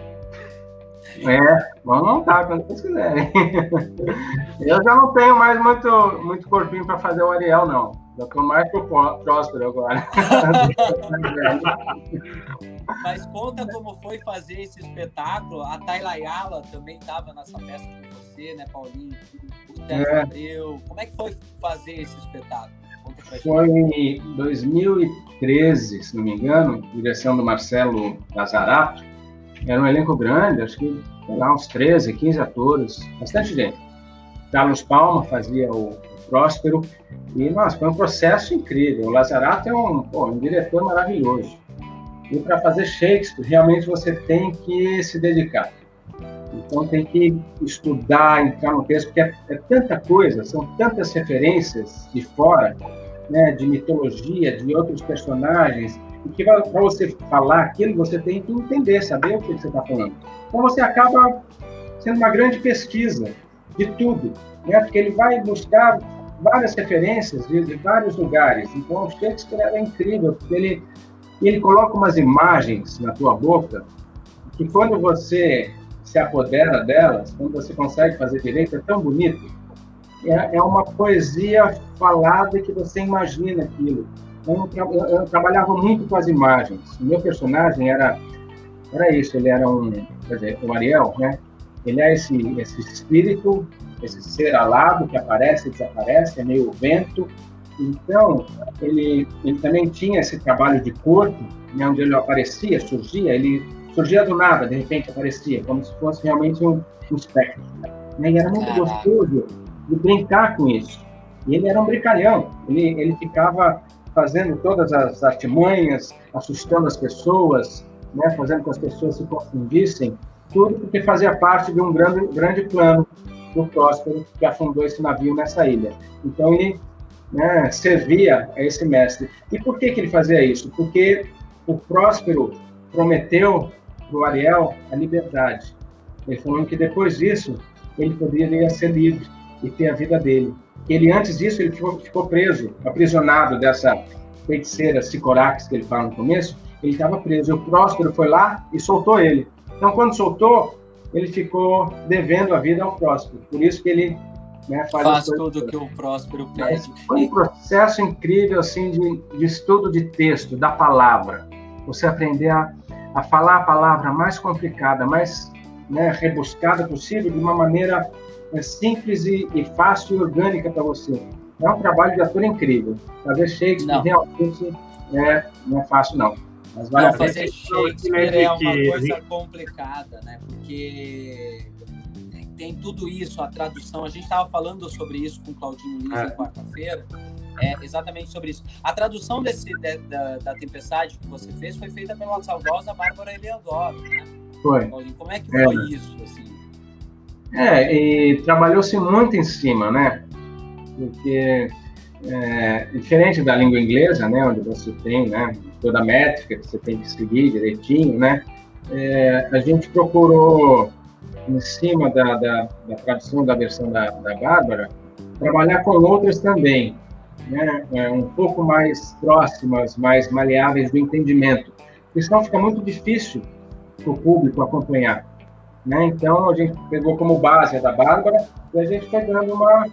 É, vamos montar quando vocês quiserem. Eu já não tenho mais muito, muito corpinho para fazer o Ariel, não. Já tô mais pro pró- Próspero agora. Mas conta como foi fazer esse espetáculo. A Tayla Ayala também estava nessa peça com você, né, Paulinho? O Tércio É. Abreu. Como é que foi fazer esse espetáculo? Foi em 2013, se não me engano, direção do Marcelo Lazarato. Era um elenco grande, acho que, sei lá, uns 13, 15 atores, bastante gente. Carlos Palma fazia o, o Próspero, e, nossa, foi um processo incrível. O Lazarato é um, pô, um diretor maravilhoso. E para fazer Shakespeare, realmente você tem que se dedicar. Então tem que estudar, entrar no texto, porque é, é tanta coisa, são tantas referências de fora, né, de mitologia, de outros personagens, e que para você falar aquilo, você tem que entender, saber o que você está falando. Então você acaba sendo uma grande pesquisa de tudo, né, porque ele vai buscar várias referências de, de vários lugares. Então o Shakespeare era incrível, porque ele, ele coloca umas imagens na tua boca que quando você se apodera delas, quando você consegue fazer direito, é tão bonito. É, é uma poesia falada que você imagina aquilo. Eu, eu- eu trabalhava muito com as imagens. O meu personagem era era isso. Ele era um, quer dizer, o Ariel, né? Ele é esse esse espírito, esse ser alado que aparece e desaparece, é meio vento. Então ele ele também tinha esse trabalho de corpo, né, onde ele aparecia, surgia, ele surgia do nada, de repente aparecia, como se fosse realmente um, um espectro. Né? E era muito gostoso de brincar com isso. E ele era um brincalhão, ele, ele ficava fazendo todas as artimanhas, assustando as pessoas, né? fazendo com que as pessoas se confundissem, tudo porque fazia parte de um grande, grande plano do Próspero que afundou esse navio nessa ilha. Então ele né, servia a esse mestre. E por que, que ele fazia isso? Porque o Próspero prometeu para o Ariel a liberdade. Ele falou que depois disso ele poderia ser livre e ter a vida dele. Ele antes disso ele ficou, ficou preso, aprisionado dessa feiticeira Sicorax que ele fala no começo. Ele estava preso. E o Próspero foi lá e soltou ele. Então quando soltou, ele ficou devendo a vida ao Próspero. Por isso que ele né, faz, tudo que o Próspero Mas pede. foi um processo incrível assim de, de estudo de texto, da palavra. Você aprender a, a falar a palavra mais complicada, mais né, rebuscada possível, de uma maneira é, simples e, e fácil e orgânica para você. É um trabalho de ator incrível. Fazer Shakespeare Não. realmente é, não é fácil, não. Mas vale Não, fazer Shakespeare né, é uma que- coisa complicada, né? Porque tem tudo isso, a tradução. A gente estava falando sobre isso com o Claudinho Lins É. na quarta-feira. é, exatamente sobre isso. A tradução desse, de, da, da Tempestade que você fez foi feita pela saudosa Bárbara Eleodoro, né? Foi. Como é que foi é. isso, assim? É, e trabalhou-se muito em cima, né? Porque é, diferente da língua inglesa, né, onde você tem, né, toda a métrica que você tem que seguir direitinho, né, é, a gente procurou, em cima da, da, da tradução da versão da, da Bárbara, trabalhar com outras também, né, é, um pouco mais próximas, mais maleáveis do entendimento, porque senão fica muito difícil para o público acompanhar. Né? Então, a gente pegou como base a da Bárbara e a gente foi dando uma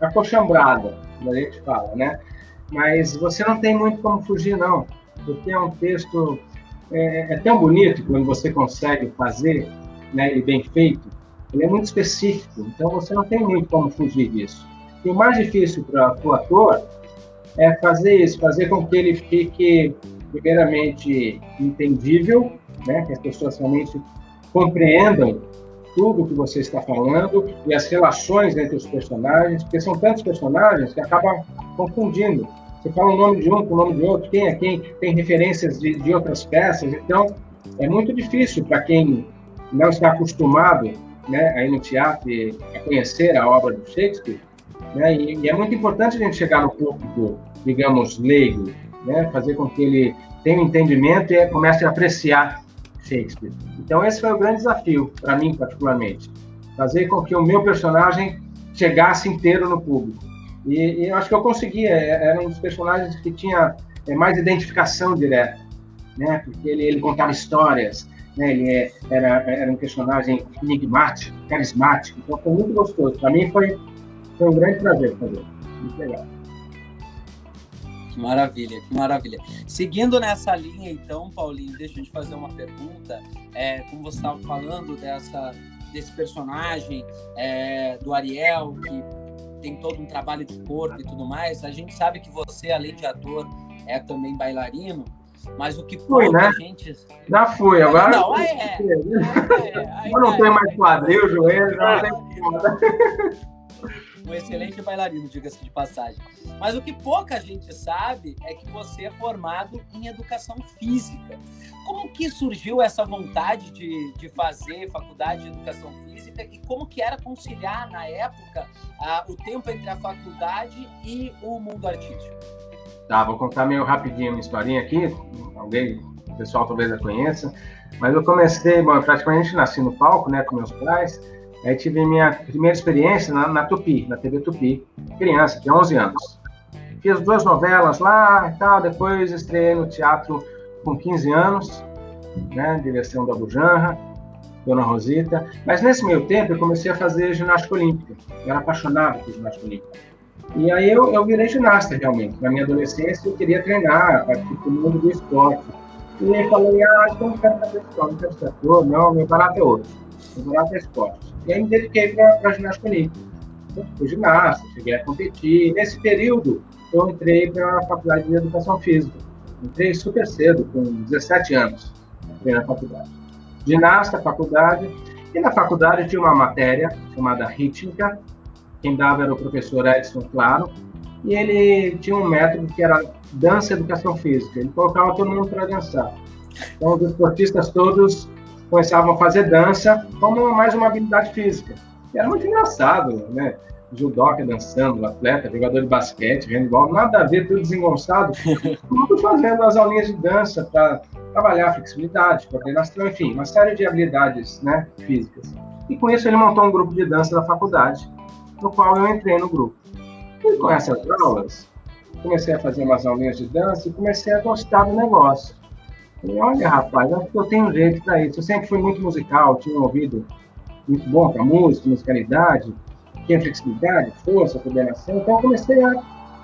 acochambrada, como a gente fala, né? Mas você não tem muito como fugir, não, porque é um texto é, é tão bonito quando você consegue fazer, né, e bem feito, ele é muito específico, então você não tem muito como fugir disso. E o mais difícil para o ator é fazer isso, fazer com que ele fique, primeiramente, entendível, né, que as pessoas realmente compreendam tudo que você está falando e as relações entre os personagens, porque são tantos personagens que acaba confundindo. Você fala o nome de um com o nome de outro, quem é quem, tem referências de, de outras peças, então é muito difícil para quem não está acostumado né, a ir no teatro a conhecer a obra do Shakespeare, né, e, e, é muito importante a gente chegar no público, digamos, leigo, né, fazer com que ele tenha um entendimento e comece a apreciar Shakespeare. Então esse foi o grande desafio para mim particularmente, fazer com que o meu personagem chegasse inteiro no público. E, e eu acho que eu consegui. É, era um dos personagens que tinha é, mais identificação direta, né? Porque ele, ele contava histórias, né? Ele é, era, era um personagem enigmático, carismático. Então foi muito gostoso. Para mim foi, foi um grande prazer fazer. Muito legal. Que maravilha, que maravilha. Seguindo nessa linha, então, Paulinho, deixa eu te fazer uma pergunta. É, como você estava falando dessa, desse personagem é, do Ariel, que tem todo um trabalho de corpo e tudo mais, a gente sabe que você, além de ator, é também bailarino. Mas o que foi, né? gente. Já fui, agora. Não, aí é. é, eu não tenho mais quadril, joelho, não tem um excelente bailarino, diga-se de passagem. Mas o que pouca gente sabe é que você é formado em educação física. Como que surgiu essa vontade de, de fazer faculdade de educação física e como que era conciliar na época a, o tempo entre a faculdade e o mundo artístico? Tá, vou contar meio rapidinho uma historinha aqui, alguém, o pessoal talvez a conheça, mas eu comecei, bom, eu praticamente nasci no palco, né, com meus pais, Aí tive minha primeira experiência na, na Tupi, na TV Tupi, criança, de 11 anos. Fiz duas novelas lá e tal, depois estreiei no teatro com 15 anos, né, direção da Bujanra, Dona Rosita. Mas nesse meio tempo eu comecei a fazer ginástica olímpica. Eu era apaixonado por ginástica olímpica. E aí eu, eu virei ginasta realmente. Na minha adolescência eu queria treinar, participar do mundo do esporte. E aí falei, ah, então não quero fazer esporte, não quero ser ator, não, meu barato é outro. Meu barato é esporte. E aí me dediquei para ginástica olímpica. Então, fui ginasta, cheguei a competir. Nesse período, eu entrei para a faculdade de educação física. Entrei super cedo, com 17 anos, entrei na faculdade. Ginasta, faculdade. E na faculdade tinha uma matéria chamada rítmica. Quem dava era o professor Edson Claro. E ele tinha um método que era dança e educação física. Ele colocava todo mundo para dançar. Então, os esportistas todos começavam a fazer dança como mais uma habilidade física. E era muito engraçado, né? Judoca dançando, atleta, jogador de basquete, handball, nada a ver, tudo desengonçado, tudo fazendo as aulinhas de dança para trabalhar flexibilidade, coordenação, enfim, uma série de habilidades né, físicas. E com isso ele montou um grupo de dança da faculdade, no qual eu entrei no grupo. E com essas aulas, comecei a fazer umas aulinhas de dança e comecei a gostar do negócio. Falei, olha, rapaz, acho que eu tenho jeito para isso. Eu sempre fui muito musical, tinha um ouvido muito bom para música, musicalidade, tinha flexibilidade, força, coordenação. Então, eu comecei a,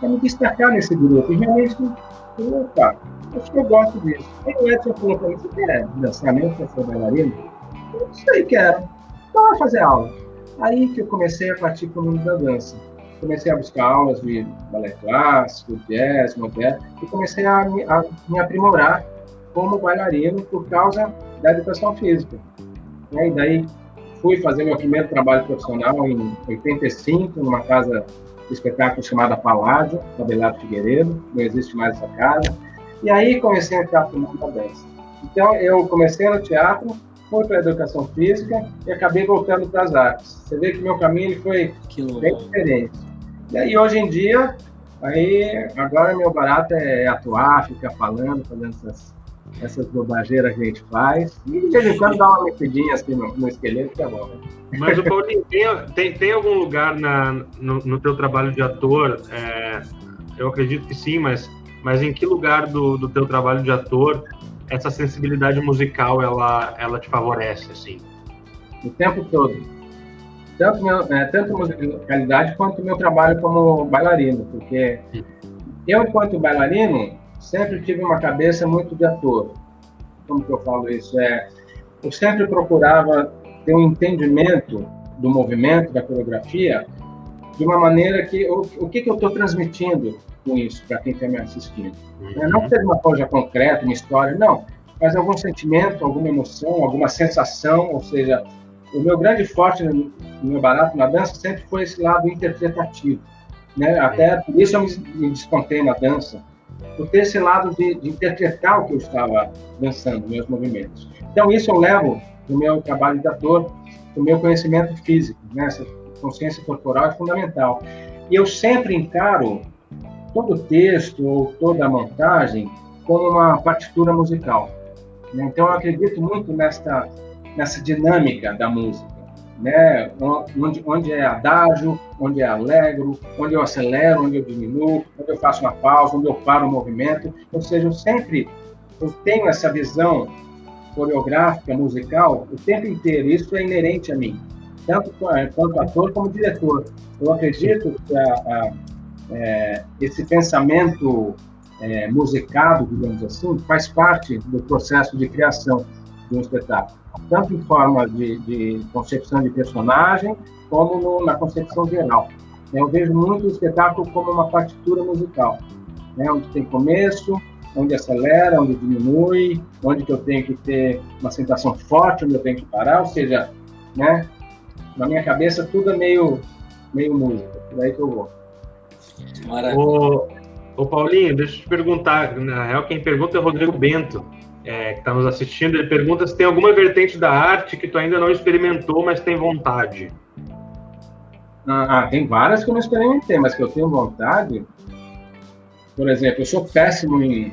a me destacar nesse grupo. E realmente, opa, acho que eu gosto disso. Aí o Edson falou para mim: você quer dançar mesmo, quer ser bailarino? Eu sei, quero. Então, vai fazer aula. Aí que eu comecei a partir para o mundo da dança. Comecei a buscar aulas de balé clássico, jazz, moderno, e comecei a me, a me aprimorar como bailarino por causa da educação física. E daí fui fazer meu primeiro trabalho profissional em 85, numa casa espetáculo chamado Paládio, da Belardo Figueiredo, não existe mais essa casa. E aí comecei a entrar para o mundo da dança. Então, eu comecei no teatro, fui para a educação física e acabei voltando para as artes. Você vê que meu caminho foi bem diferente. E aí, hoje em dia, aí, agora meu barato é atuar, ficar falando, fazendo essas, essas bobageiras que a gente faz. E de vez em quando dá uma mexidinha assim no, no esqueleto, que é bom, né? Mas, o Paulinho, tem, tem, tem, algum lugar na, no, no teu trabalho de ator, é, eu acredito que sim, mas, mas em que lugar do, do teu trabalho de ator essa sensibilidade musical ela, ela te favorece, assim? O tempo todo. Tanto, meu, é, tanto musicalidade quanto meu trabalho como bailarino, porque eu, enquanto bailarino, sempre tive uma cabeça muito de ator. Como que eu falo isso? É, eu sempre procurava ter um entendimento do movimento, da coreografia, de uma maneira que o, o que, que eu estou transmitindo com isso para quem está me assistindo. Uhum. Não ter uma coisa concreta, uma história, não, mas algum sentimento, alguma emoção, alguma sensação, ou seja, o meu grande forte no, meu barato na dança sempre foi esse lado interpretativo, né? Até por isso eu me, descontei na dança, por ter esse lado de, de interpretar o que eu estava dançando, meus movimentos. Então isso eu levo no meu trabalho de ator, o meu conhecimento físico, né? essa consciência corporal é fundamental. E eu sempre encaro todo o texto ou toda a montagem como uma partitura musical. Então, eu acredito muito nesta, nessa dinâmica da música, né? onde, onde é adágio, onde é alegro, onde eu acelero, onde eu diminuo, onde eu faço uma pausa, onde eu paro o movimento. Ou seja, eu sempre eu tenho essa visão coreográfica, musical, o tempo inteiro. Isso é inerente a mim, tanto quanto ator como diretor. Eu acredito que a, a, é, esse pensamento é, musicado, digamos assim, faz parte do processo de criação de um espetáculo, tanto em forma de, de concepção de personagem, como no, na concepção geral. Eu vejo muito o espetáculo como uma partitura musical, né, onde tem começo, onde acelera, onde diminui, onde que eu tenho que ter uma sensação forte, onde eu tenho que parar, ou seja, né, na minha cabeça tudo é meio, meio música, por aí que eu vou. Ô, ô, Paulinho, deixa eu te perguntar, na real quem pergunta é o Rodrigo Bento, é, que está nos assistindo, ele pergunta se tem alguma vertente da arte que tu ainda não experimentou, mas tem vontade. Ah, ah tem várias que eu não experimentei, mas que eu tenho vontade. Por exemplo, eu sou péssimo em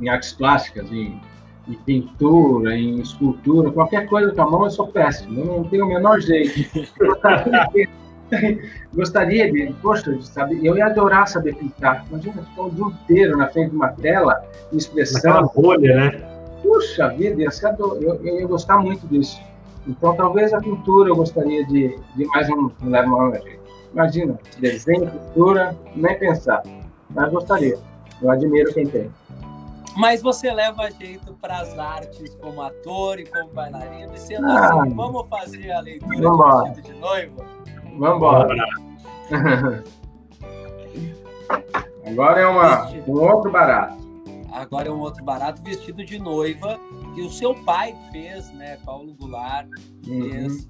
em artes plásticas, em, em, pintura, em escultura, qualquer coisa com a mão eu sou péssimo, eu não tenho o menor jeito. Gostaria de, poxa, de saber, eu ia adorar saber pintar. Imagina ficar o dia inteiro na frente de uma tela, me expressando. bolha, né? Puxa vida, eu, eu, eu ia gostar muito disso. Então, talvez a pintura eu gostaria de, de mais um, um uma Imagina, desenho, pintura, nem pensar. Mas gostaria. Eu admiro quem tem. Mas você leva jeito para as artes como ator e como bailarino. E sendo ah, assim, vamos fazer a leitura vambora. de vestido de noiva? Vamos embora. Agora é uma, um outro barato. Agora é um outro barato, vestido de noiva, que o seu pai fez, né? Paulo Goulart uhum. fez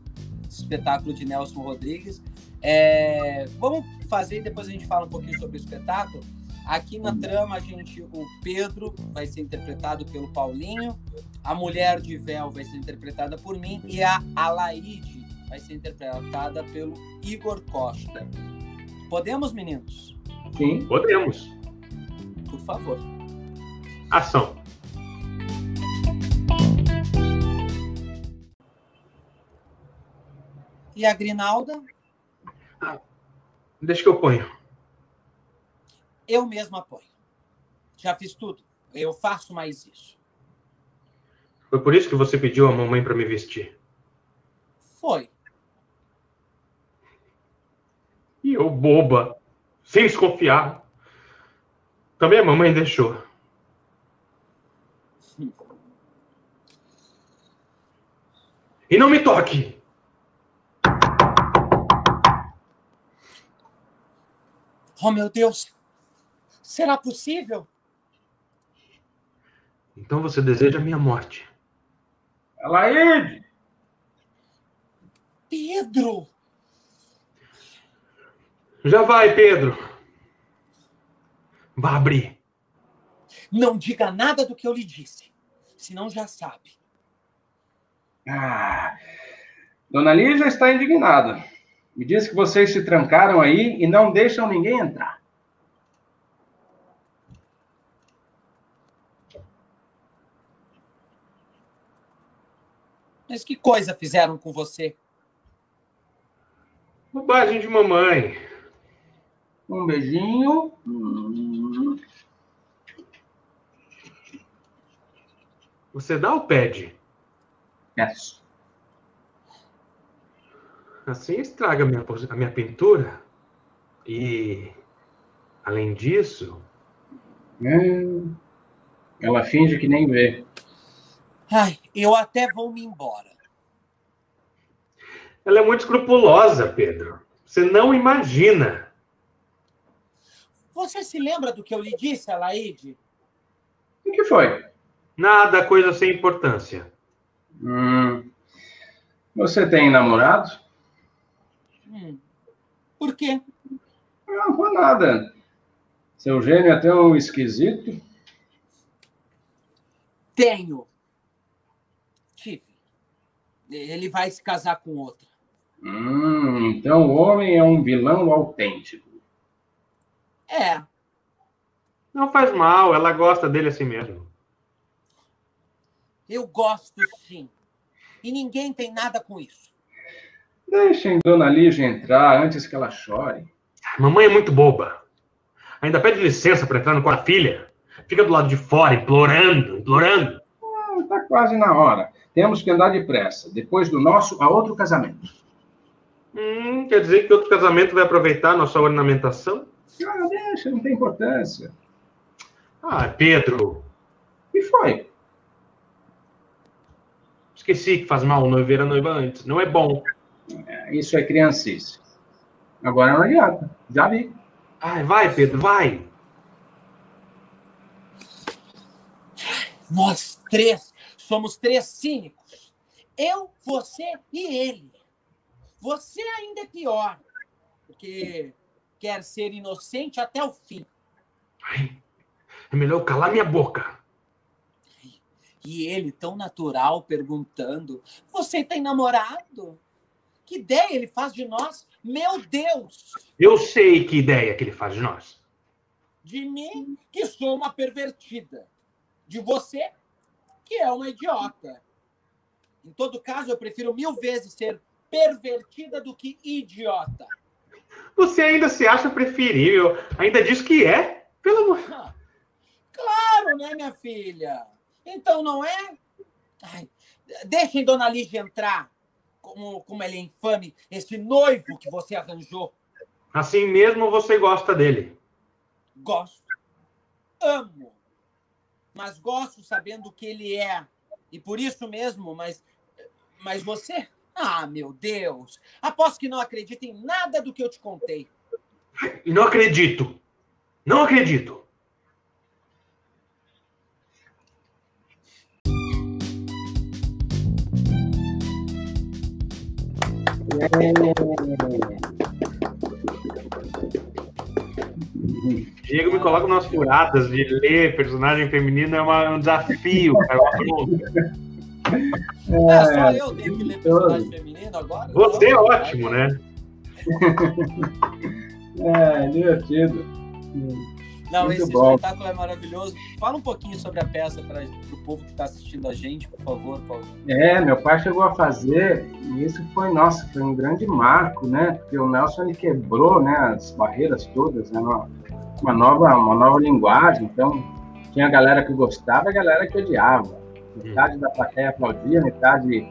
espetáculo de Nelson Rodrigues. É, vamos fazer, depois a gente fala um pouquinho sobre o espetáculo. Aqui na trama, a gente, o Pedro vai ser interpretado pelo Paulinho, a mulher de véu vai ser interpretada por mim e a Alaide vai ser interpretada pelo Igor Costa. Podemos, meninos? Sim, podemos. Por favor. Ação. E a Grinalda? Ah, deixa que eu ponho eu mesmo apoio. Já fiz tudo. Eu faço mais isso. Foi por isso que você pediu a mamãe para me vestir? Foi. E eu, boba, sem desconfiar. Também a mamãe deixou. E não me toque! Oh, meu Deus! Será possível? Então você deseja a minha morte. Alaide! Pedro! Já vai, Pedro. Vá abrir. Não diga nada do que eu lhe disse, senão já sabe. Ah, Dona Lígia está indignada. Me diz que vocês se trancaram aí e não deixam ninguém entrar. Mas que coisa fizeram com você? Bobagem de mamãe. Um beijinho. Você dá ou pede? Peço. Assim estraga a minha, a minha pintura. E, além disso, Hum. Ela finge que nem vê. Ai, eu até vou me embora. ela é muito escrupulosa, Pedro. Você não imagina. Você se lembra do que eu lhe disse, Alaide? O que foi? Nada, coisa sem importância. Hum. Você tem namorado? Hum. Por quê? Não, por nada. Seu gênio é tão esquisito. Tenho. Tive. Ele vai se casar com outra. Hum, então o homem é um vilão autêntico. É, Não faz mal, ela gosta dele assim mesmo. eu gosto sim. E ninguém tem nada com isso. Deixem Dona Lígia entrar antes que ela chore. Mamãe é muito boba. Ainda pede licença para entrar no quarto da filha. Fica do lado de fora, implorando, implorando. Está quase na hora. Temos que andar depressa. Depois do nosso, a outro casamento. Hum, quer dizer que outro casamento vai aproveitar nossa ornamentação? Ah, deixa, não tem importância. Ah, Pedro, que foi? esqueci que faz mal o noivo ver a noiva antes. Não é bom. É, Isso é criancice. Agora não adianta. Já vi. Ai, vai, Pedro, vai. Nós três somos três cínicos. Eu, você e ele. Você ainda é pior, porque quer ser inocente até o fim. Ai, é melhor eu calar minha boca. E ele, tão natural, perguntando: Você tem namorado? Que ideia ele faz de nós? Meu Deus! Eu sei que ideia que ele faz de nós. De mim, que sou uma pervertida. De você, que é uma idiota. Em todo caso, eu prefiro mil vezes ser pervertida do que idiota. Você ainda se acha preferível. Ainda diz que é. Pelo amor. Claro, né, minha filha? Então não é? Ai, deixem Dona Lígia entrar. Como, como ele é infame, esse noivo que você arranjou. Assim mesmo você gosta dele. Gosto. Amo. Mas gosto sabendo o que ele é. E por isso mesmo, mas. Mas você? Ah, meu Deus! Aposto que não acredita em nada do que eu te contei. Não acredito. Não acredito. Diego me coloca umas furadas de ler personagem feminino é uma- um desafio, cara. uma. É, só eu tenho que ler personagem feminino agora? Você é ótimo, né? É, divertido. Não, Muito esse bom. espetáculo é maravilhoso. Fala um pouquinho sobre a peça para o povo que está assistindo a gente, por favor, Paulo. É, meu pai chegou a fazer, e isso foi, nossa, foi um grande marco, né? Porque o Nelson ele quebrou né, as barreiras todas, né? Uma nova, uma nova linguagem. Então, tinha a galera que gostava e a galera que odiava. Metade da plateia aplaudia, metade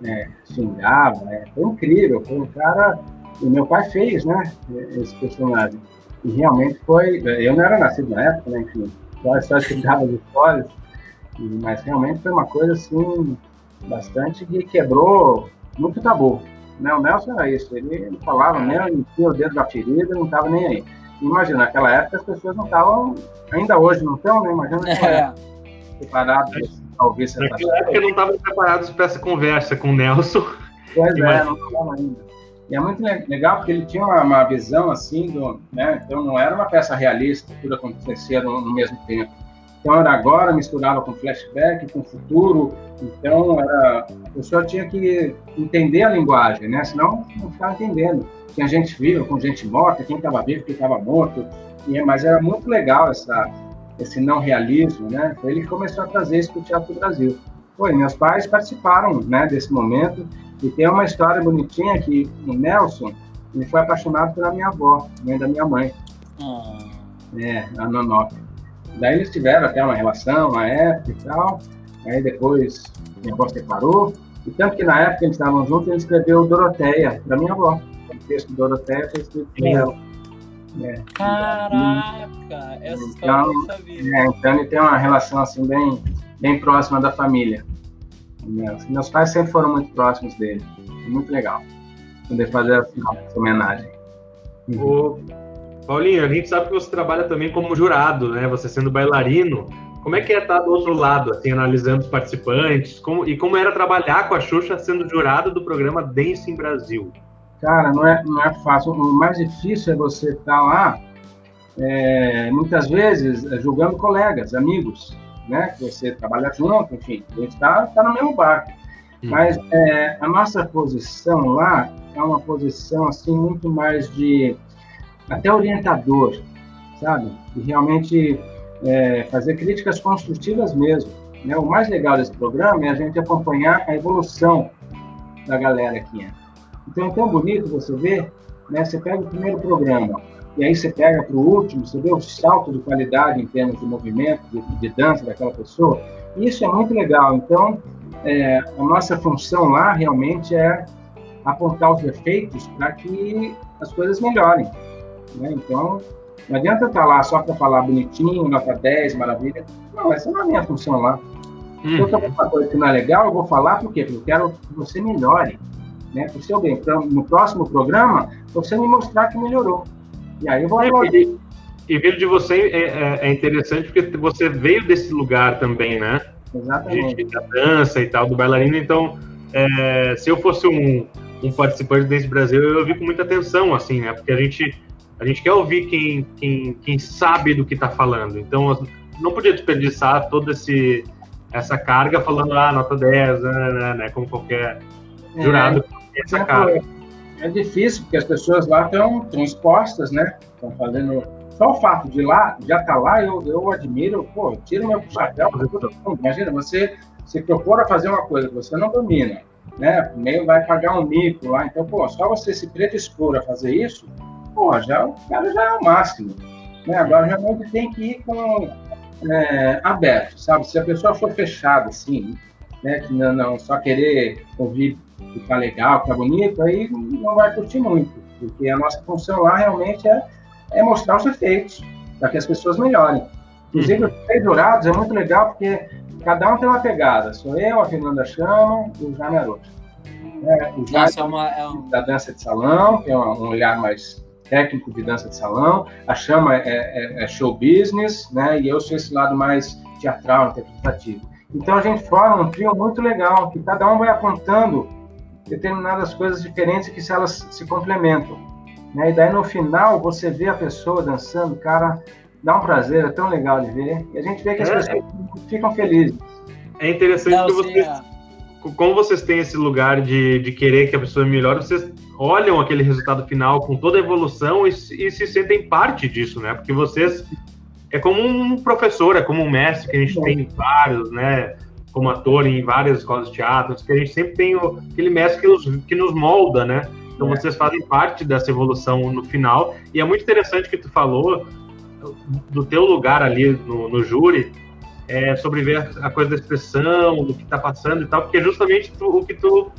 né, xingava. Né? Foi incrível, foi um cara. E meu pai fez, né? Esse personagem. E realmente foi. Eu não era nascido na época, né? Enfim, só, só estudava as histórias. Mas realmente foi uma coisa assim bastante que quebrou muito tabu. Né? O Nelson era isso, ele, ele falava mesmo, enfiou o dedo na ferida, não estava nem aí. Imagina, naquela época as pessoas não estavam, ainda hoje não estão, né? Imagina naquela É, época, ouvir certas Naquela época não estavam preparados para essa conversa com o Nelson. Pois é, não estavam ainda. E é muito legal porque ele tinha uma, uma visão assim, do, né? então não era uma peça realista, tudo acontecia no, no, mesmo tempo. Então era agora, misturava com flashback, com futuro, então era, a pessoa tinha que entender a linguagem, né? senão não ficava entendendo. Tinha gente viva com gente morta, quem estava vivo, quem estava morto, e, mas era muito legal essa, esse não realismo, né? Foi ele começou a trazer isso para o Teatro do Brasil. Foi, meus pais participaram né, desse momento, e tem uma história bonitinha que o Nelson ele foi apaixonado pela minha avó, mãe da minha mãe. Oh. É, a Nonó. Daí eles tiveram até uma relação na época e tal. Aí depois minha avó separou. E tanto que na época que eles estavam juntos, ele escreveu Doroteia para minha avó. O texto Doroteia foi escrito por ela. É. Caraca! Essa então, história eu não sabia. É, então ele tem uma relação assim bem, bem próxima da família. Meus, meus pais sempre foram muito próximos dele. Muito legal poder fazer essa homenagem. O Paulinho, a gente sabe que você trabalha também como jurado, né? Você sendo bailarino. Como é que é estar do outro lado, assim, analisando os participantes? Como, e como era trabalhar com a Xuxa sendo jurado do programa Dance em Brasil? Cara, não é, não é fácil. O mais difícil é você estar lá, é, muitas vezes, julgando colegas, amigos né? Que você trabalha junto, enfim, a gente está tá no mesmo barco. Hum. Mas é, a nossa posição lá é uma posição assim muito mais de até orientador, sabe? E realmente é, fazer críticas construtivas mesmo. Né? O mais legal desse programa é a gente acompanhar a evolução da galera aqui. Então é tão bonito você ver, né? Você pega o primeiro programa, e aí você pega para o último, você vê o salto de qualidade em termos de movimento, de, de dança daquela pessoa. E isso é muito legal. Então, é, a nossa função lá realmente é apontar os defeitos para que as coisas melhorem. Né? Então, não adianta estar tá lá só para falar bonitinho, nota 10, maravilha. Não, essa não é a minha função lá. Se eu estou uma coisa que não é legal, eu vou falar por quê? Porque eu quero que você melhore. Né? Para o seu bem. No próximo programa, você me mostrar que melhorou. E aí eu vou é, e, e vir de você é, é, é, interessante porque você veio desse lugar também, né? Exatamente. De, da dança e tal, do bailarino. Então, é, se eu fosse um, um participante desse Brasil, eu ouvi com muita atenção, assim, né? Porque a gente, a gente quer ouvir quem, quem, quem sabe do que está falando. Então, não podia desperdiçar toda esse, essa carga falando, ah, nota 10, né, né, né como qualquer é, jurado é, essa é difícil, porque as pessoas lá estão expostas, né? Estão fazendo. Só o fato de lá, já estar tá lá, eu, eu admiro, pô, tira meu chapéu. Imagina, você se propor a fazer uma coisa que você não domina, né? Meio vai pagar um mico lá, então, pô, só você se predispor a fazer isso, pô, já, o cara já é o máximo. Né? Agora, realmente tem que ir com é, aberto, sabe? Se a pessoa for fechada, assim, né? Que não, não só querer ouvir tá legal, que tá bonito, aí não vai curtir muito, porque a nossa função lá realmente é, é mostrar os efeitos, para que as pessoas melhorem. Inclusive, os três jurados é muito legal, porque cada um tem uma pegada. Sou eu, a Fernanda Chama e o Jaime Arocha. É, o Jaime é uma, é um... da dança de salão, que é um olhar mais técnico de dança de salão. A Chama é, é, é show business, né? E eu sou esse lado mais teatral, interpretativo. Então a gente forma um trio muito legal, que cada um vai apontando determinadas coisas diferentes que se elas se complementam. Né? E daí no final você vê a pessoa dançando, cara, dá um prazer, é tão legal de ver. E a gente vê que as é. pessoas ficam felizes. É interessante Não, que vocês, é. como vocês têm esse lugar de, de querer que a pessoa melhore, vocês olham aquele resultado final com toda a evolução e, e se sentem parte disso, né? Porque vocês é como um professor, é como um mestre que a gente tem vários, né? Como ator em várias escolas de teatro, que a gente sempre tem o, aquele mestre que nos, que nos molda, né? Então é. vocês fazem parte dessa evolução no final. E é muito interessante que tu falou do teu lugar ali no, no júri, é, sobre ver a coisa da expressão, do que está passando e tal, porque é justamente tu, o que tu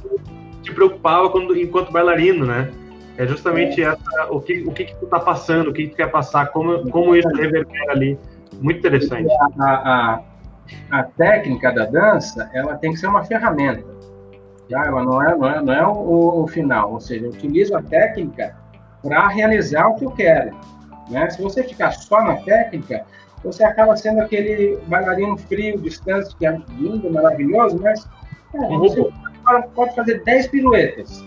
te preocupava quando, enquanto bailarino, né? É justamente é. Essa, o, que, o que, que tu tá passando, o que, que tu quer passar, como, como isso reverbera ali. Muito interessante. A, a, a técnica da dança ela tem que ser uma ferramenta. Já ela não é, não é, não é o, o final. Ou seja, eu utilizo a técnica para realizar o que eu quero. Né? Se você ficar só na técnica, você acaba sendo aquele bailarino frio, distante, que é lindo, maravilhoso, mas é, você pode fazer 10 piruetas.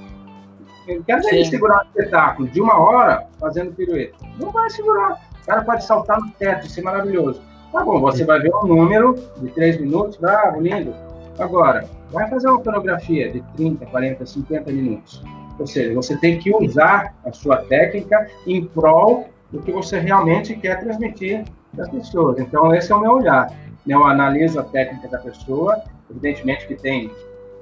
Eu quero ver ele segurar um espetáculo de uma hora fazendo pirueta. Não vai segurar. O cara pode saltar no teto, é maravilhoso. Tá bom, você vai ver um número de três minutos, bravo, lindo. Agora, vai fazer uma coreografia de 30, 40, 50 minutos. Ou seja, você tem que usar a sua técnica em prol do que você realmente quer transmitir para as pessoas. Então, esse é o meu olhar. Eu analiso a técnica da pessoa, evidentemente que tem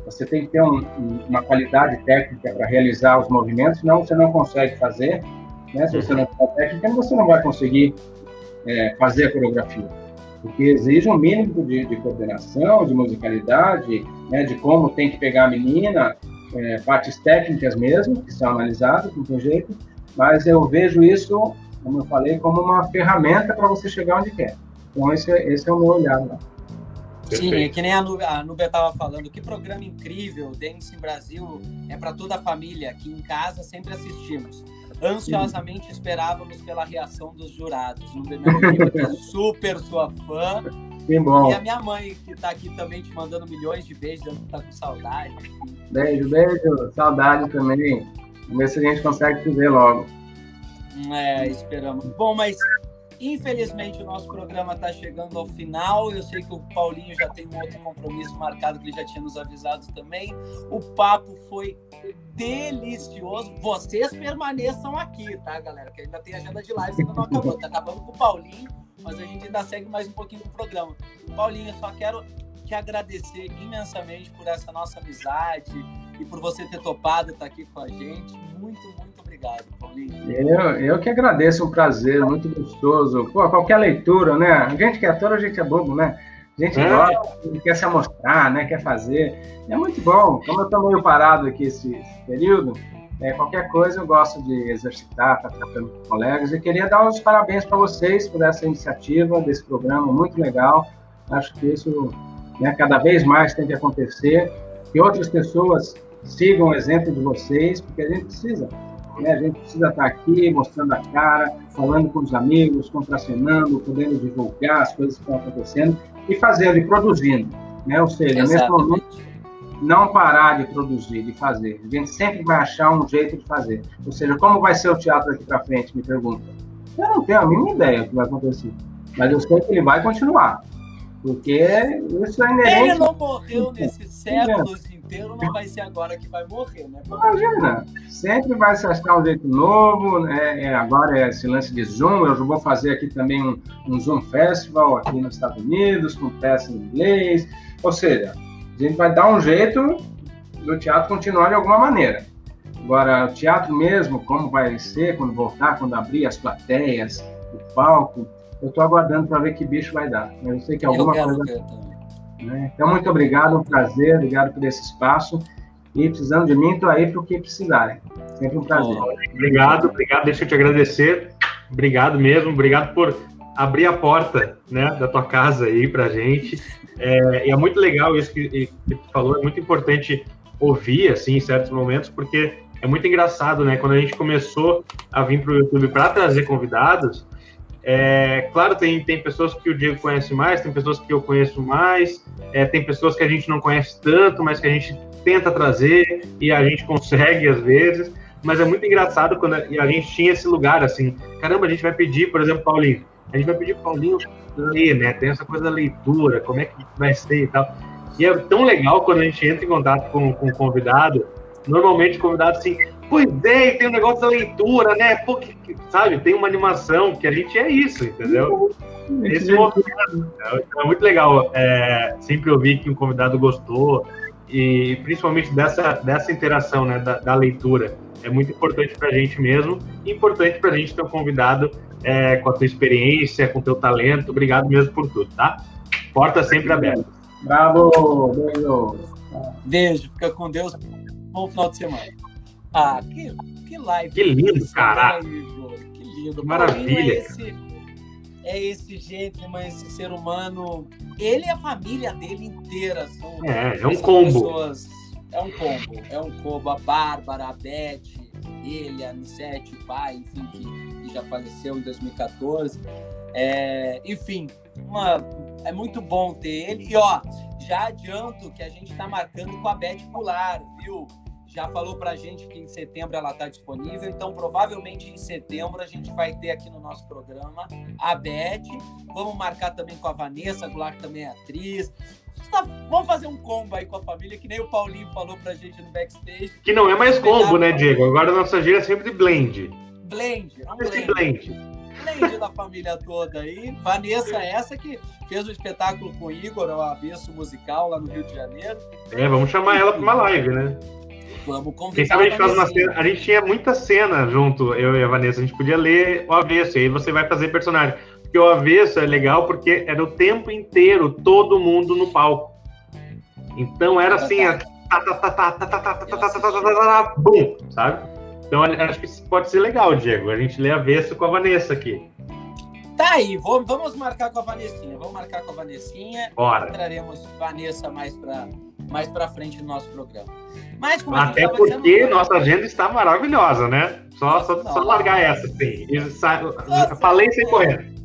você tem que ter um, uma qualidade técnica para realizar os movimentos, senão você não consegue fazer. Né? Se você não tem técnica, você não vai conseguir é, fazer a coreografia. Porque exige um mínimo de, de coordenação, de musicalidade, né? de como tem que pegar a menina, é, partes técnicas mesmo, que são analisadas com o jeito, mas eu vejo isso, como eu falei, como uma ferramenta para você chegar onde quer. Então, esse, é, esse é o meu olhar lá. Sim, é que nem a Nubia, a Nubia estava falando, que programa incrível, Dance em Brasil é para toda a família, aqui em casa sempre assistimos. Ansiosamente esperávamos pela reação dos jurados. Nubia que é super sua fã. Que bom. E a minha mãe, que está aqui também te mandando milhões de beijos, está com saudade. Beijo, beijo. Saudade também. Vamos ver se a gente consegue te ver logo. É, esperamos. Bom, mas Infelizmente, o nosso programa está chegando ao final. Eu sei que o Paulinho já tem um outro compromisso marcado que ele já tinha nos avisado também. O papo foi delicioso. Vocês permaneçam aqui, tá, galera? Que ainda tem agenda de lives, ainda não acabou. Tá acabando com o Paulinho, mas a gente ainda segue mais um pouquinho do programa. Paulinho, eu só quero te agradecer imensamente por essa nossa amizade e por você ter topado estar aqui com a gente. Muito, muito obrigado, Paulinho. Eu, eu que agradeço, um prazer, muito gostoso. Pô, qualquer leitura, né? A gente que é ator, a gente é bobo, né? A gente é. gosta, quer se amostrar, né? Quer fazer. É muito bom. Como eu estou meio parado aqui esse, esse período, é, qualquer coisa eu gosto de exercitar, estar tá tratando com colegas. E queria dar os parabéns para vocês por essa iniciativa, desse programa muito legal. Acho que isso né, cada vez mais tem que acontecer. Que outras pessoas sigam o exemplo de vocês, porque a gente precisa. Né? A gente precisa estar aqui mostrando a cara, falando com os amigos, contracenando, podendo divulgar as coisas que estão acontecendo e fazendo e produzindo. Né? Ou seja, Exatamente. nesse momento, não parar de produzir, de fazer. A gente sempre vai achar um jeito de fazer. Ou seja, como vai ser o teatro aqui para frente, me pergunta. Eu não tenho a mínima ideia do que vai acontecer, mas eu sei que ele vai continuar. Porque isso é inerente. Ele não morreu nesses séculos inteiro, não vai ser agora que vai morrer, né? Imagina, sempre vai se achar um jeito novo, né? É, agora é esse lance de Zoom, eu vou fazer aqui também um, um Zoom Festival aqui nos Estados Unidos, com peça em inglês, ou seja, a gente vai dar um jeito do teatro continuar de alguma maneira. Agora, o teatro mesmo, como vai ser quando voltar, quando abrir as plateias, o palco, eu estou aguardando para ver que bicho vai dar. Mas eu sei que alguma coisa. Ver, né? Então, muito obrigado, um prazer, obrigado por esse espaço. E precisando de mim, estou aí para o que precisarem. Sempre um prazer. Obrigado, obrigado. Deixa eu te agradecer. Obrigado mesmo, obrigado por abrir a porta né, da tua casa aí para gente. É, é muito legal isso que, que tu falou, é muito importante ouvir assim em certos momentos, porque é muito engraçado, né? Quando a gente começou a vir para o YouTube para trazer convidados, é, claro, tem, tem pessoas que o Diego conhece mais, tem pessoas que eu conheço mais, é, tem pessoas que a gente não conhece tanto, mas que a gente tenta trazer e a gente consegue às vezes. Mas é muito engraçado quando a, a gente tinha esse lugar assim. Caramba, a gente vai pedir, por exemplo, Paulinho. A gente vai pedir Paulinho ler, né? Tem essa coisa da leitura, como é que vai ser e tal. E é tão legal quando a gente entra em contato com, com o convidado. Normalmente o convidado assim, Pois é, tem um negócio da leitura, né? Pô, que, que, sabe, tem uma animação, que a gente é isso, entendeu? Esse movimento. É muito legal. É, sempre ouvi que um convidado gostou, e principalmente dessa, dessa interação, né, da, da leitura. É muito importante para a gente mesmo, e importante para a gente ter um convidado é, com a tua experiência, com o teu talento. Obrigado mesmo por tudo, tá? Porta sempre aberta. Bravo! Beijo! Beijo, fica com Deus. Bom final de semana. Ah, que, que live. Que lindo, cara. Que lindo. Maravilha. É esse, é esse gentleman, esse ser humano. Ele e a família dele inteira são. É, é um combo. Pessoas, é um combo. É um combo. A Bárbara, a Beth, ele, a Anissete, o pai, enfim, que, que já faleceu em 2014. É, enfim, uma, é muito bom ter ele. E ó, já adianto que a gente está marcando com a Beth Pular, viu? Já falou pra gente que em setembro ela está disponível, então provavelmente em setembro a gente vai ter aqui no nosso programa a Beth. Vamos marcar também com a Vanessa Goulart, que também é atriz. Tá, vamos fazer um combo aí com a família, que nem o Paulinho falou pra gente no backstage. Que não é mais combo, né, Diego? Agora a nossa gira é sempre de blend. Blend, é um blend. blend. Blend da família toda aí. Vanessa, essa que fez o espetáculo com o Igor, o avesso musical lá no Rio de Janeiro. É, vamos chamar ela pra uma live, né? Vamos convidar. Sabe a gente faz uma cena. A gente tinha muita cena junto, eu e a Vanessa. A gente podia ler o avesso, e aí você vai fazer personagem. Porque o avesso é legal porque era o tempo inteiro todo mundo no palco. Então era assim, bum, sabe? Então acho que pode ser legal, Diego. A gente lê avesso com a Vanessa aqui. Tá aí, vamos marcar com a Vanessinha. Vamos marcar com a Vanessinha. Bora. Traremos Vanessa mais para mais para frente no nosso programa. Mas Até porque nossa agenda está maravilhosa, né? Só, só, só largar essa, sim. Falei sem correr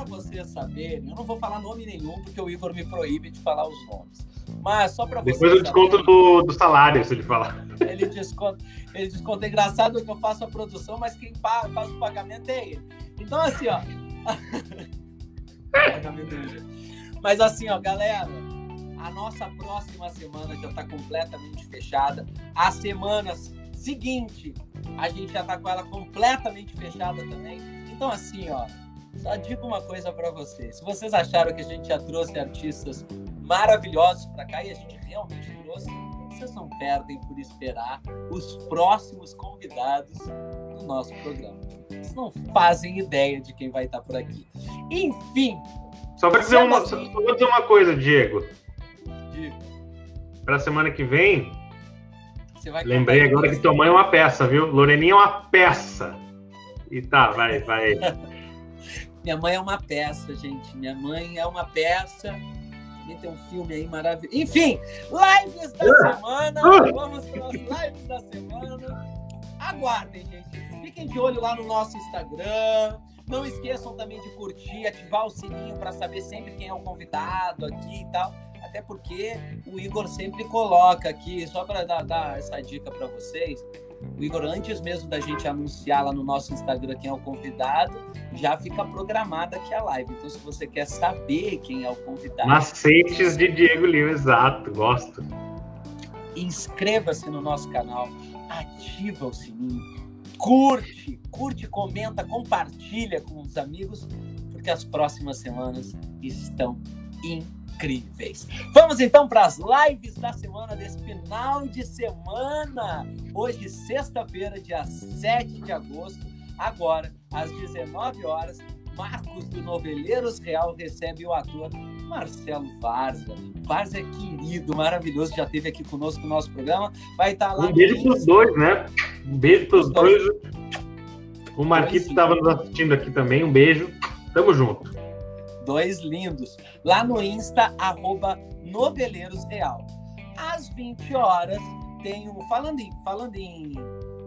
para vocês saberem, eu não vou falar nome nenhum, porque o Igor me proíbe de falar os nomes. Mas só para vocês. Depois eu desconto do, do salário, se ele falar. Ele desconta, ele desconta. É engraçado que eu faço a produção, mas quem paga, faz o pagamento é ele. Então, assim, ó. mas assim, ó, galera. A nossa próxima semana já está completamente fechada. A semana seguinte, a gente já está com ela completamente fechada também. Então, assim, ó, só digo uma coisa para vocês. Se vocês acharam que a gente já trouxe artistas maravilhosos para cá, e a gente realmente trouxe, vocês não perdem por esperar os próximos convidados do nosso programa. Vocês não fazem ideia de quem vai estar por aqui. Enfim. Só para dizer, uma, assim, só dizer uma coisa, Diego. Para a semana que vem, lembrei agora que tua mãe é uma peça, viu? Loreninha é uma peça. E tá, vai, vai. Minha mãe é uma peça, gente. Minha mãe é uma peça. Também tem um filme aí maravilhoso. Enfim, lives da ah! semana. Ah! Vamos para as lives da semana. Aguardem, gente. Fiquem de olho lá no nosso Instagram. Não esqueçam também de curtir, ativar o sininho para saber sempre quem é o convidado aqui e tal. Até porque o Igor sempre coloca aqui, só para dar, dar essa dica para vocês, o Igor, antes mesmo da gente anunciar lá no nosso Instagram quem é o convidado, já fica programada aqui a live. Então, se você quer saber quem é o convidado. Macetes de Diego Lima, exato, gosto. Inscreva-se no nosso canal, ativa o sininho, curte, curte, comenta, compartilha com os amigos, porque as próximas semanas estão incríveis incríveis. Vamos então para as lives da semana, desse final de semana. Hoje, sexta-feira, dia 7 de agosto, agora, às 19 horas, Marcos do Noveleiros Real recebe o ator Marcelo Varza. Varza é querido, maravilhoso, já esteve aqui conosco no nosso programa. Vai estar lá. Um beijo para os dois, né? Um beijo para os dois. O Marquito estava nos assistindo aqui também. Um beijo. Tamo junto dois lindos, lá no Insta, arroba Noveleiros Real. Às 20 horas, tem um. Falando em, falando em,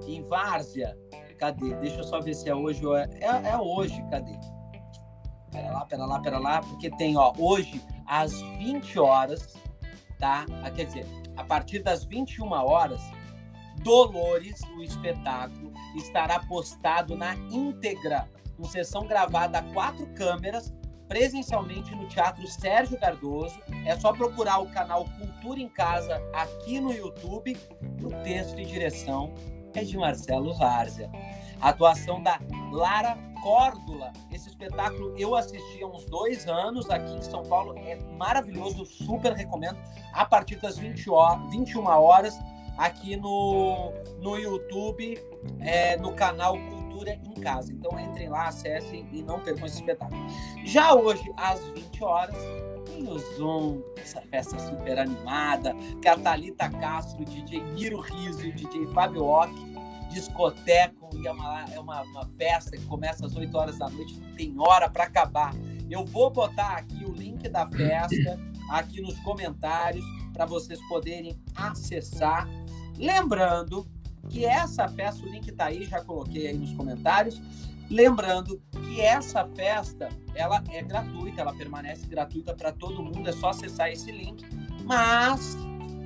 em Várzea, cadê? Deixa eu só ver se é hoje ou é. É, é hoje, cadê? Pera lá, pera lá, pera lá, porque tem, ó, hoje, às 20 horas, tá? Ah, quer dizer, a partir das 21 horas, Dolores, o espetáculo, estará postado na íntegra, com sessão gravada a quatro câmeras presencialmente no Teatro Sérgio Cardoso. É só procurar o canal Cultura em Casa aqui no YouTube. O texto e direção é de Marcelo Várzea. A atuação da Lara Córdula. Esse espetáculo eu assisti há uns dois anos aqui em São Paulo. É maravilhoso, super recomendo. A partir das 20 horas, 21 horas, aqui no, no YouTube, é, no canal Cultura em Casa. Então entrem lá, acessem e não percam esse espetáculo. Já hoje, às 20 horas, tem o Zoom, essa festa super animada, que a Thalita Castro, DJ Miro Riso e o DJ Fábio Ock discotecam e é, uma, é uma, uma, festa que começa às 8 horas da noite, não tem hora para acabar. Eu vou botar aqui o link da festa aqui nos comentários para vocês poderem acessar. Lembrando que essa festa, o link está aí, já coloquei aí nos comentários. Lembrando que essa festa, ela é gratuita, ela permanece gratuita para todo mundo, é só acessar esse link. Mas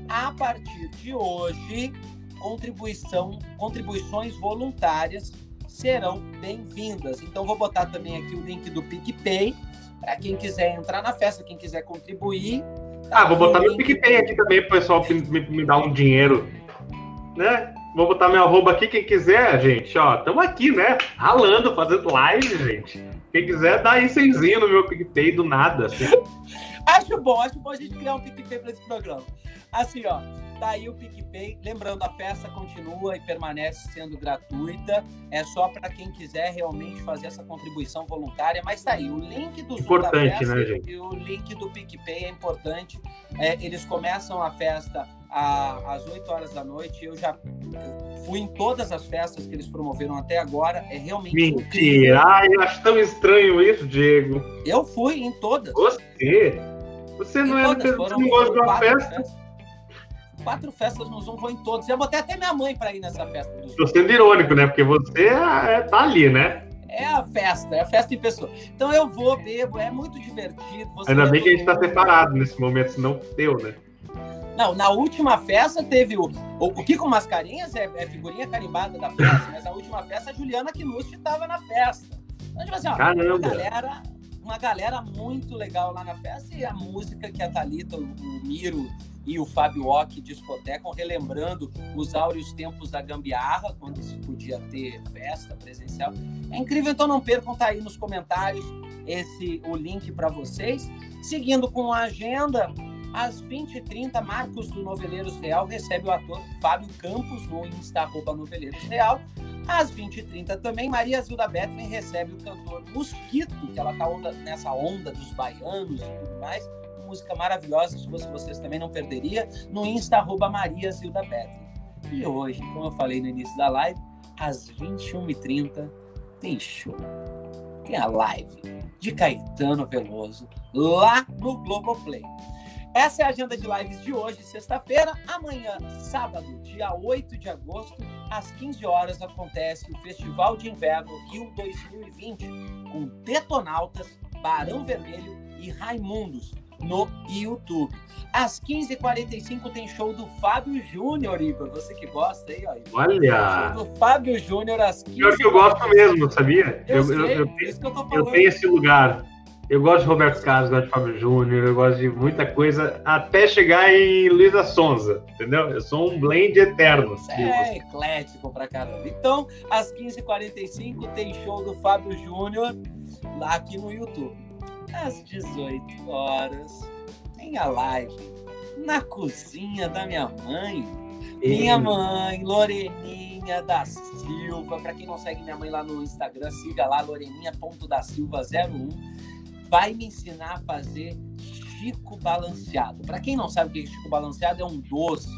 a partir de hoje, contribuição, contribuições voluntárias serão bem-vindas. Então, vou botar também aqui o link do PicPay para quem quiser entrar na festa, quem quiser contribuir. Tá ah, vou botar meu PicPay aqui também pessoal me, me dar um dinheiro, né? Vou botar meu arroba aqui, quem quiser, gente, ó, estamos aqui, né? Ralando, fazendo live, gente. Quem quiser, dá aí cenzinho no meu PicPay do nada. Assim. acho bom, acho bom a gente criar um PicPay para esse programa. Assim, ó, Tá aí o PicPay. Lembrando, a festa continua e permanece sendo gratuita. É só para quem quiser realmente fazer essa contribuição voluntária. Mas tá aí, o link do Zoom da festa né, gente? e o link do PicPay é importante. É, eles começam a festa às 8 horas da noite. Eu já fui em todas as festas que eles promoveram até agora. É realmente Mentira! Ai, eu acho tão estranho isso, Diego. Eu fui em todas. Você? Você não, é, você não gosta de uma festa? Festas quatro festas no Zoom, vou em todos. Eu botei até minha mãe para ir nessa festa. Tô sendo irônico, né? Porque você é, tá ali, né? É a festa, é a festa em pessoa. Então eu vou, bebo, é muito divertido. Ainda bem que a gente tá separado nesse momento, senão deu, né? Não, na última festa teve o. O, o Kiko Mascarinhas é, é, figurinha carimbada da festa, mas na última festa a Juliana Knust estava na festa. Então, tipo assim, ó, uma galera, uma galera muito legal lá na festa e a música que a Thalita, o, o Miro e o Fábio Ock discotecam, relembrando os áureos tempos da gambiarra, quando se podia ter festa presencial. É incrível, então não percam, tá aí nos comentários esse o link para vocês. Seguindo com a agenda, às 20h30, Marcos do Noveleiros Real recebe o ator Fábio Campos no Insta arroba Noveleiros Real. Às 20h30 também, Maria Zilda Bettman recebe o cantor Mosquito, que ela tá onda, nessa onda dos baianos e tudo mais música maravilhosa, se fosse vocês também não perderia, no Insta, arroba Maria Zilda E hoje, como eu falei no início da live, às 21h30 tem show. Tem a live de Caetano Veloso lá no Globoplay. Essa é a agenda de lives de hoje, sexta-feira. Amanhã, sábado, dia 8 de agosto, às 15 horas, acontece o Festival de Inverno Rio 2020, com Detonautas, Barão Vermelho e Raimundos no YouTube. Às 15h45 tem show do Fábio Júnior, Igor. Você que gosta aí, ó. Olha! Show do Fábio Júnior às 15 Pior que eu gosto mesmo, sabia? Eu, eu, sei, eu, que eu, tô falando. eu tenho esse lugar. Eu gosto de Roberto Carlos, gosto de Fábio Júnior, eu gosto de muita coisa, até chegar em Luísa Sonza, entendeu? Eu sou um blend eterno. É, eclético pra caramba. Então, às 15h45 tem show do Fábio Júnior lá aqui no YouTube às 18 horas, tem a live na cozinha da minha mãe. Minha mãe, Loreninha da Silva. Para quem não segue minha mãe lá no Instagram, siga lá, loreninha.dasilva01. Vai me ensinar a fazer Chico Balanceado. Para quem não sabe o que é Chico Balanceado, é um doce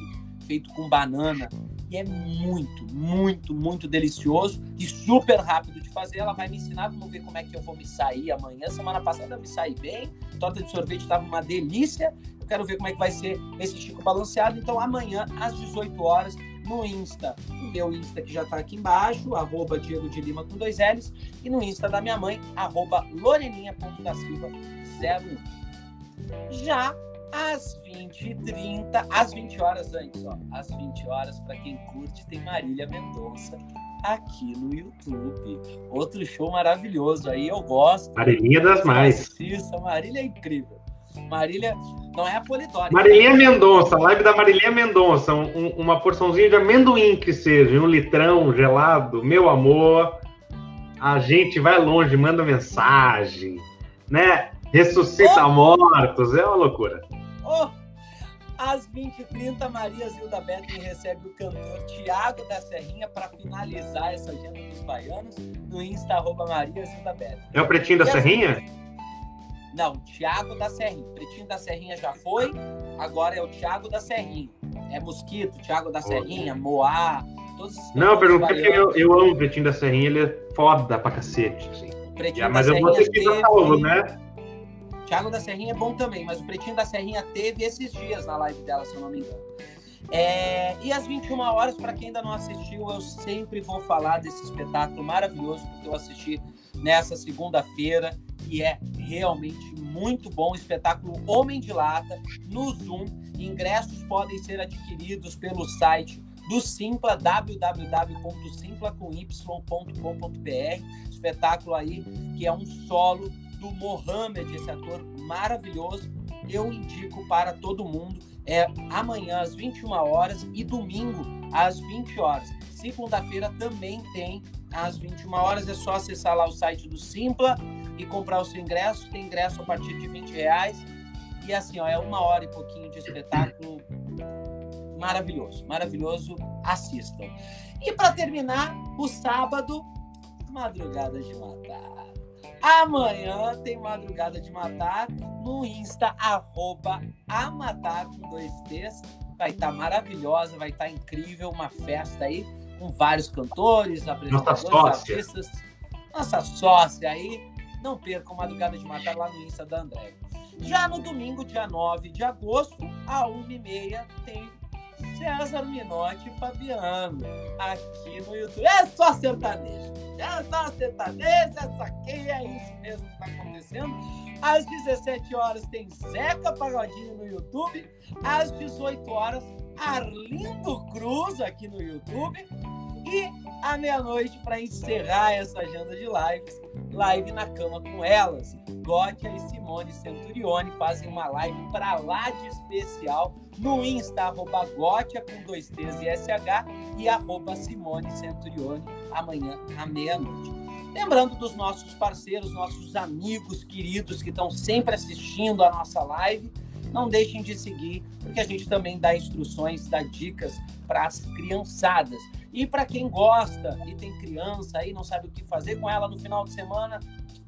feito com banana e é muito, muito, muito delicioso e super rápido de fazer. Ela vai me ensinar, vamos ver como é que eu vou me sair amanhã. Semana passada eu me saí bem, torta de sorvete estava uma delícia. Eu quero ver como é que vai ser esse Chico balanceado. Então amanhã, às 18 horas, no Insta, o meu Insta que já está aqui embaixo, arroba Diego de Lima com dois L's, e no Insta da minha mãe, arroba loreninha.dasilva01. Já às 20h30, às 20 horas antes, ó. Às 20 horas, para quem curte, tem Marília Mendonça aqui no YouTube. Outro show maravilhoso aí, eu gosto. Marília das mais. Isso, Marília é incrível. Marília não é a Polidori. Marília Mendonça, live da Marília Mendonça, um, uma porçãozinha de amendoim que seja, um litrão gelado, meu amor. A gente vai longe, manda mensagem, né? Ressuscita oh! mortos, é uma loucura. Oh! Às 20h30, Maria Zilda Betten recebe o cantor Tiago da Serrinha para finalizar essa agenda dos baianos no Insta arroba Maria Zilda Betten. É o Pretinho da Serrinha? Não, Tiago da Serrinha. Pretinho da Serrinha já foi, agora é o Tiago da Serrinha. É Mosquito, Tiago da Serrinha, Moá, todos esses Não, perguntei porque eu, eu amo o Pretinho da Serrinha, ele é foda pra cacete. Assim. Pretinho é, mas eu vou assistir teve... Paulo, né? Thiago da Serrinha é bom também, mas o Pretinho da Serrinha teve esses dias na live dela, se eu não me engano. É, e às 21 horas, para quem ainda não assistiu, eu sempre vou falar desse espetáculo maravilhoso que eu assisti nessa segunda-feira e é realmente muito bom. Espetáculo Homem de Lata no Zoom Ingressos podem ser adquiridos pelo site do Simpla, www.simplacomY.com.br. Espetáculo aí que é um solo do Mohamed, esse ator maravilhoso. Eu indico para todo mundo. É amanhã às 21 horas e domingo às 20 horas. Segunda-feira também tem às 21 horas. É só acessar lá o site do Simpla e comprar o seu ingresso. Tem ingresso a partir de 20 reais. E assim, ó, é uma hora e pouquinho de espetáculo maravilhoso, maravilhoso. Assistam. E para terminar, o sábado, Madrugada de Matar. Amanhã tem Madrugada de Matar no Insta, arroba Amatar com dois T's. Vai estar tá maravilhosa, vai estar tá incrível, uma festa aí com vários cantores, apresentadores, artistas. Nossa sócia aí. Não percam Madrugada de Matar lá no Insta da André. Já no domingo, dia 9 de agosto, a 1h30, tem César Minotti e Fabiano aqui no YouTube. É só sertanejo. É só sertanejo, é saqueia, é isso mesmo que está acontecendo. Às 17 horas tem Zeca Pagodinho no YouTube. Às 18 horas, Arlindo Cruz aqui no YouTube. E à meia-noite, para encerrar essa agenda de lives, live na cama com elas. Gótia e Simone Centurione fazem uma live para lá de especial no Insta, arroba Gótia com dois T's e SH e arroba Simone Centurione amanhã à meia-noite. Lembrando dos nossos parceiros, nossos amigos queridos que estão sempre assistindo a nossa live não deixem de seguir, porque a gente também dá instruções, dá dicas para as criançadas. E para quem gosta e tem criança aí, não sabe o que fazer com ela no final de semana,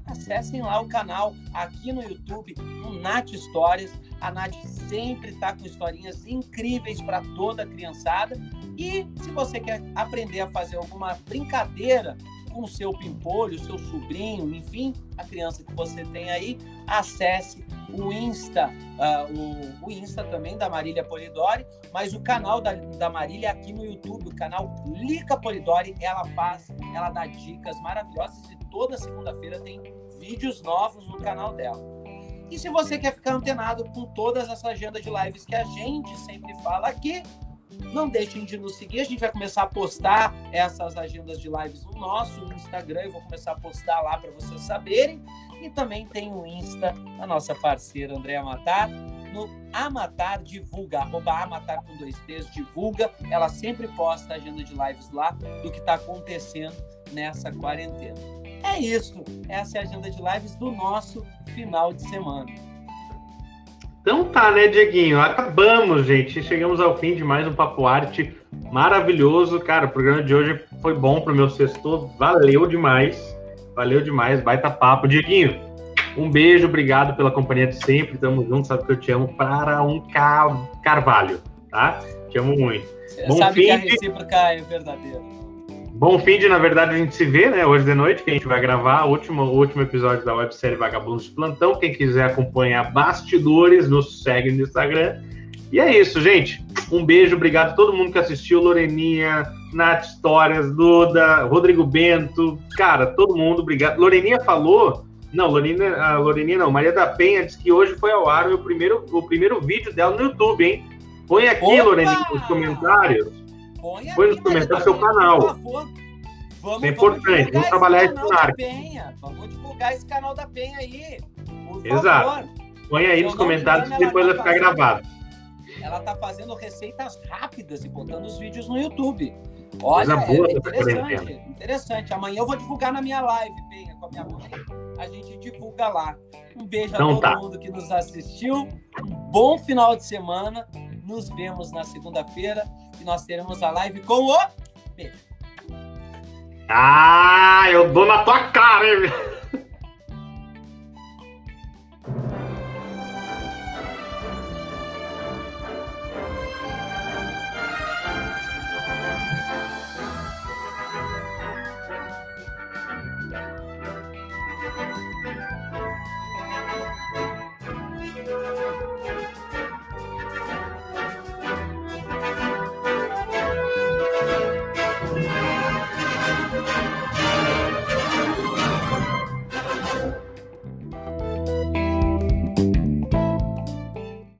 acessem lá o canal aqui no YouTube, no Nath Histórias. A Nath sempre está com historinhas incríveis para toda criançada. E se você quer aprender a fazer alguma brincadeira com o seu pimpolho, seu sobrinho, enfim, a criança que você tem aí, acesse o Insta, uh, o, o, Insta também da Marília Polidori, mas o canal da, da Marília é aqui no YouTube, o canal Lica Polidori, ela faz, ela dá dicas maravilhosas e toda segunda-feira tem vídeos novos no canal dela. E se você quer ficar antenado com todas essas agendas de lives que a gente sempre fala aqui, não deixem de nos seguir. A gente vai começar a postar essas agendas de lives no nosso Instagram. Eu vou começar a postar lá para vocês saberem. E também tem o Insta da nossa parceira Andréa Matar. No Amatar Divulga, arroba Amatar com dois T's, divulga. Ela sempre posta a agenda de lives lá do que está acontecendo nessa quarentena. É isso. Essa é a agenda de lives do nosso final de semana. Então tá, né, Dieguinho? Acabamos, gente. Chegamos ao fim de mais um Papo Arte maravilhoso. Cara, o programa de hoje foi bom pro meu sexto. Valeu demais. Valeu demais. Baita papo. Dieguinho, um beijo. Obrigado pela companhia de sempre. Tamo junto. Sabe que eu te amo para um carvalho, tá? Te amo muito. Você bom sabe fim que a recíproca é verdadeira. Bom fim de, na verdade, a gente se vê, né? Hoje de noite, que a gente vai gravar o último, o último episódio da websérie Vagabundos de Plantão. Quem quiser acompanhar bastidores, nos segue no Instagram. E é isso, gente. Um beijo, obrigado a todo mundo que assistiu. Loreninha, Nath Histórias, Duda, Rodrigo Bento. Cara, todo mundo, obrigado. Loreninha falou. Não, Loreninha, a Loreninha não. Maria da Penha disse que hoje foi ao ar o primeiro, o primeiro vídeo dela no YouTube, hein? Põe aqui, Opa! Loreninha, nos comentários Põe, Põe nos comentários seu canal. Por favor. Vamos, é importante, vamos trabalhar esse canal Penha. Vamos divulgar esse canal da Penha aí. Exato. Favor. Põe aí nos comentários e depois tá vai ficar gravado. Ela tá fazendo receitas rápidas e botando os vídeos no YouTube. Olha, boa, é interessante, interessante. Amanhã eu vou divulgar na minha live, Penha, com a minha mãe. A gente divulga lá. Um beijo então, a todo tá. mundo que nos assistiu. Um bom final de semana. Nos vemos na segunda-feira e nós teremos a live com o. Beijo. Ah, eu dou na tua cara, hein?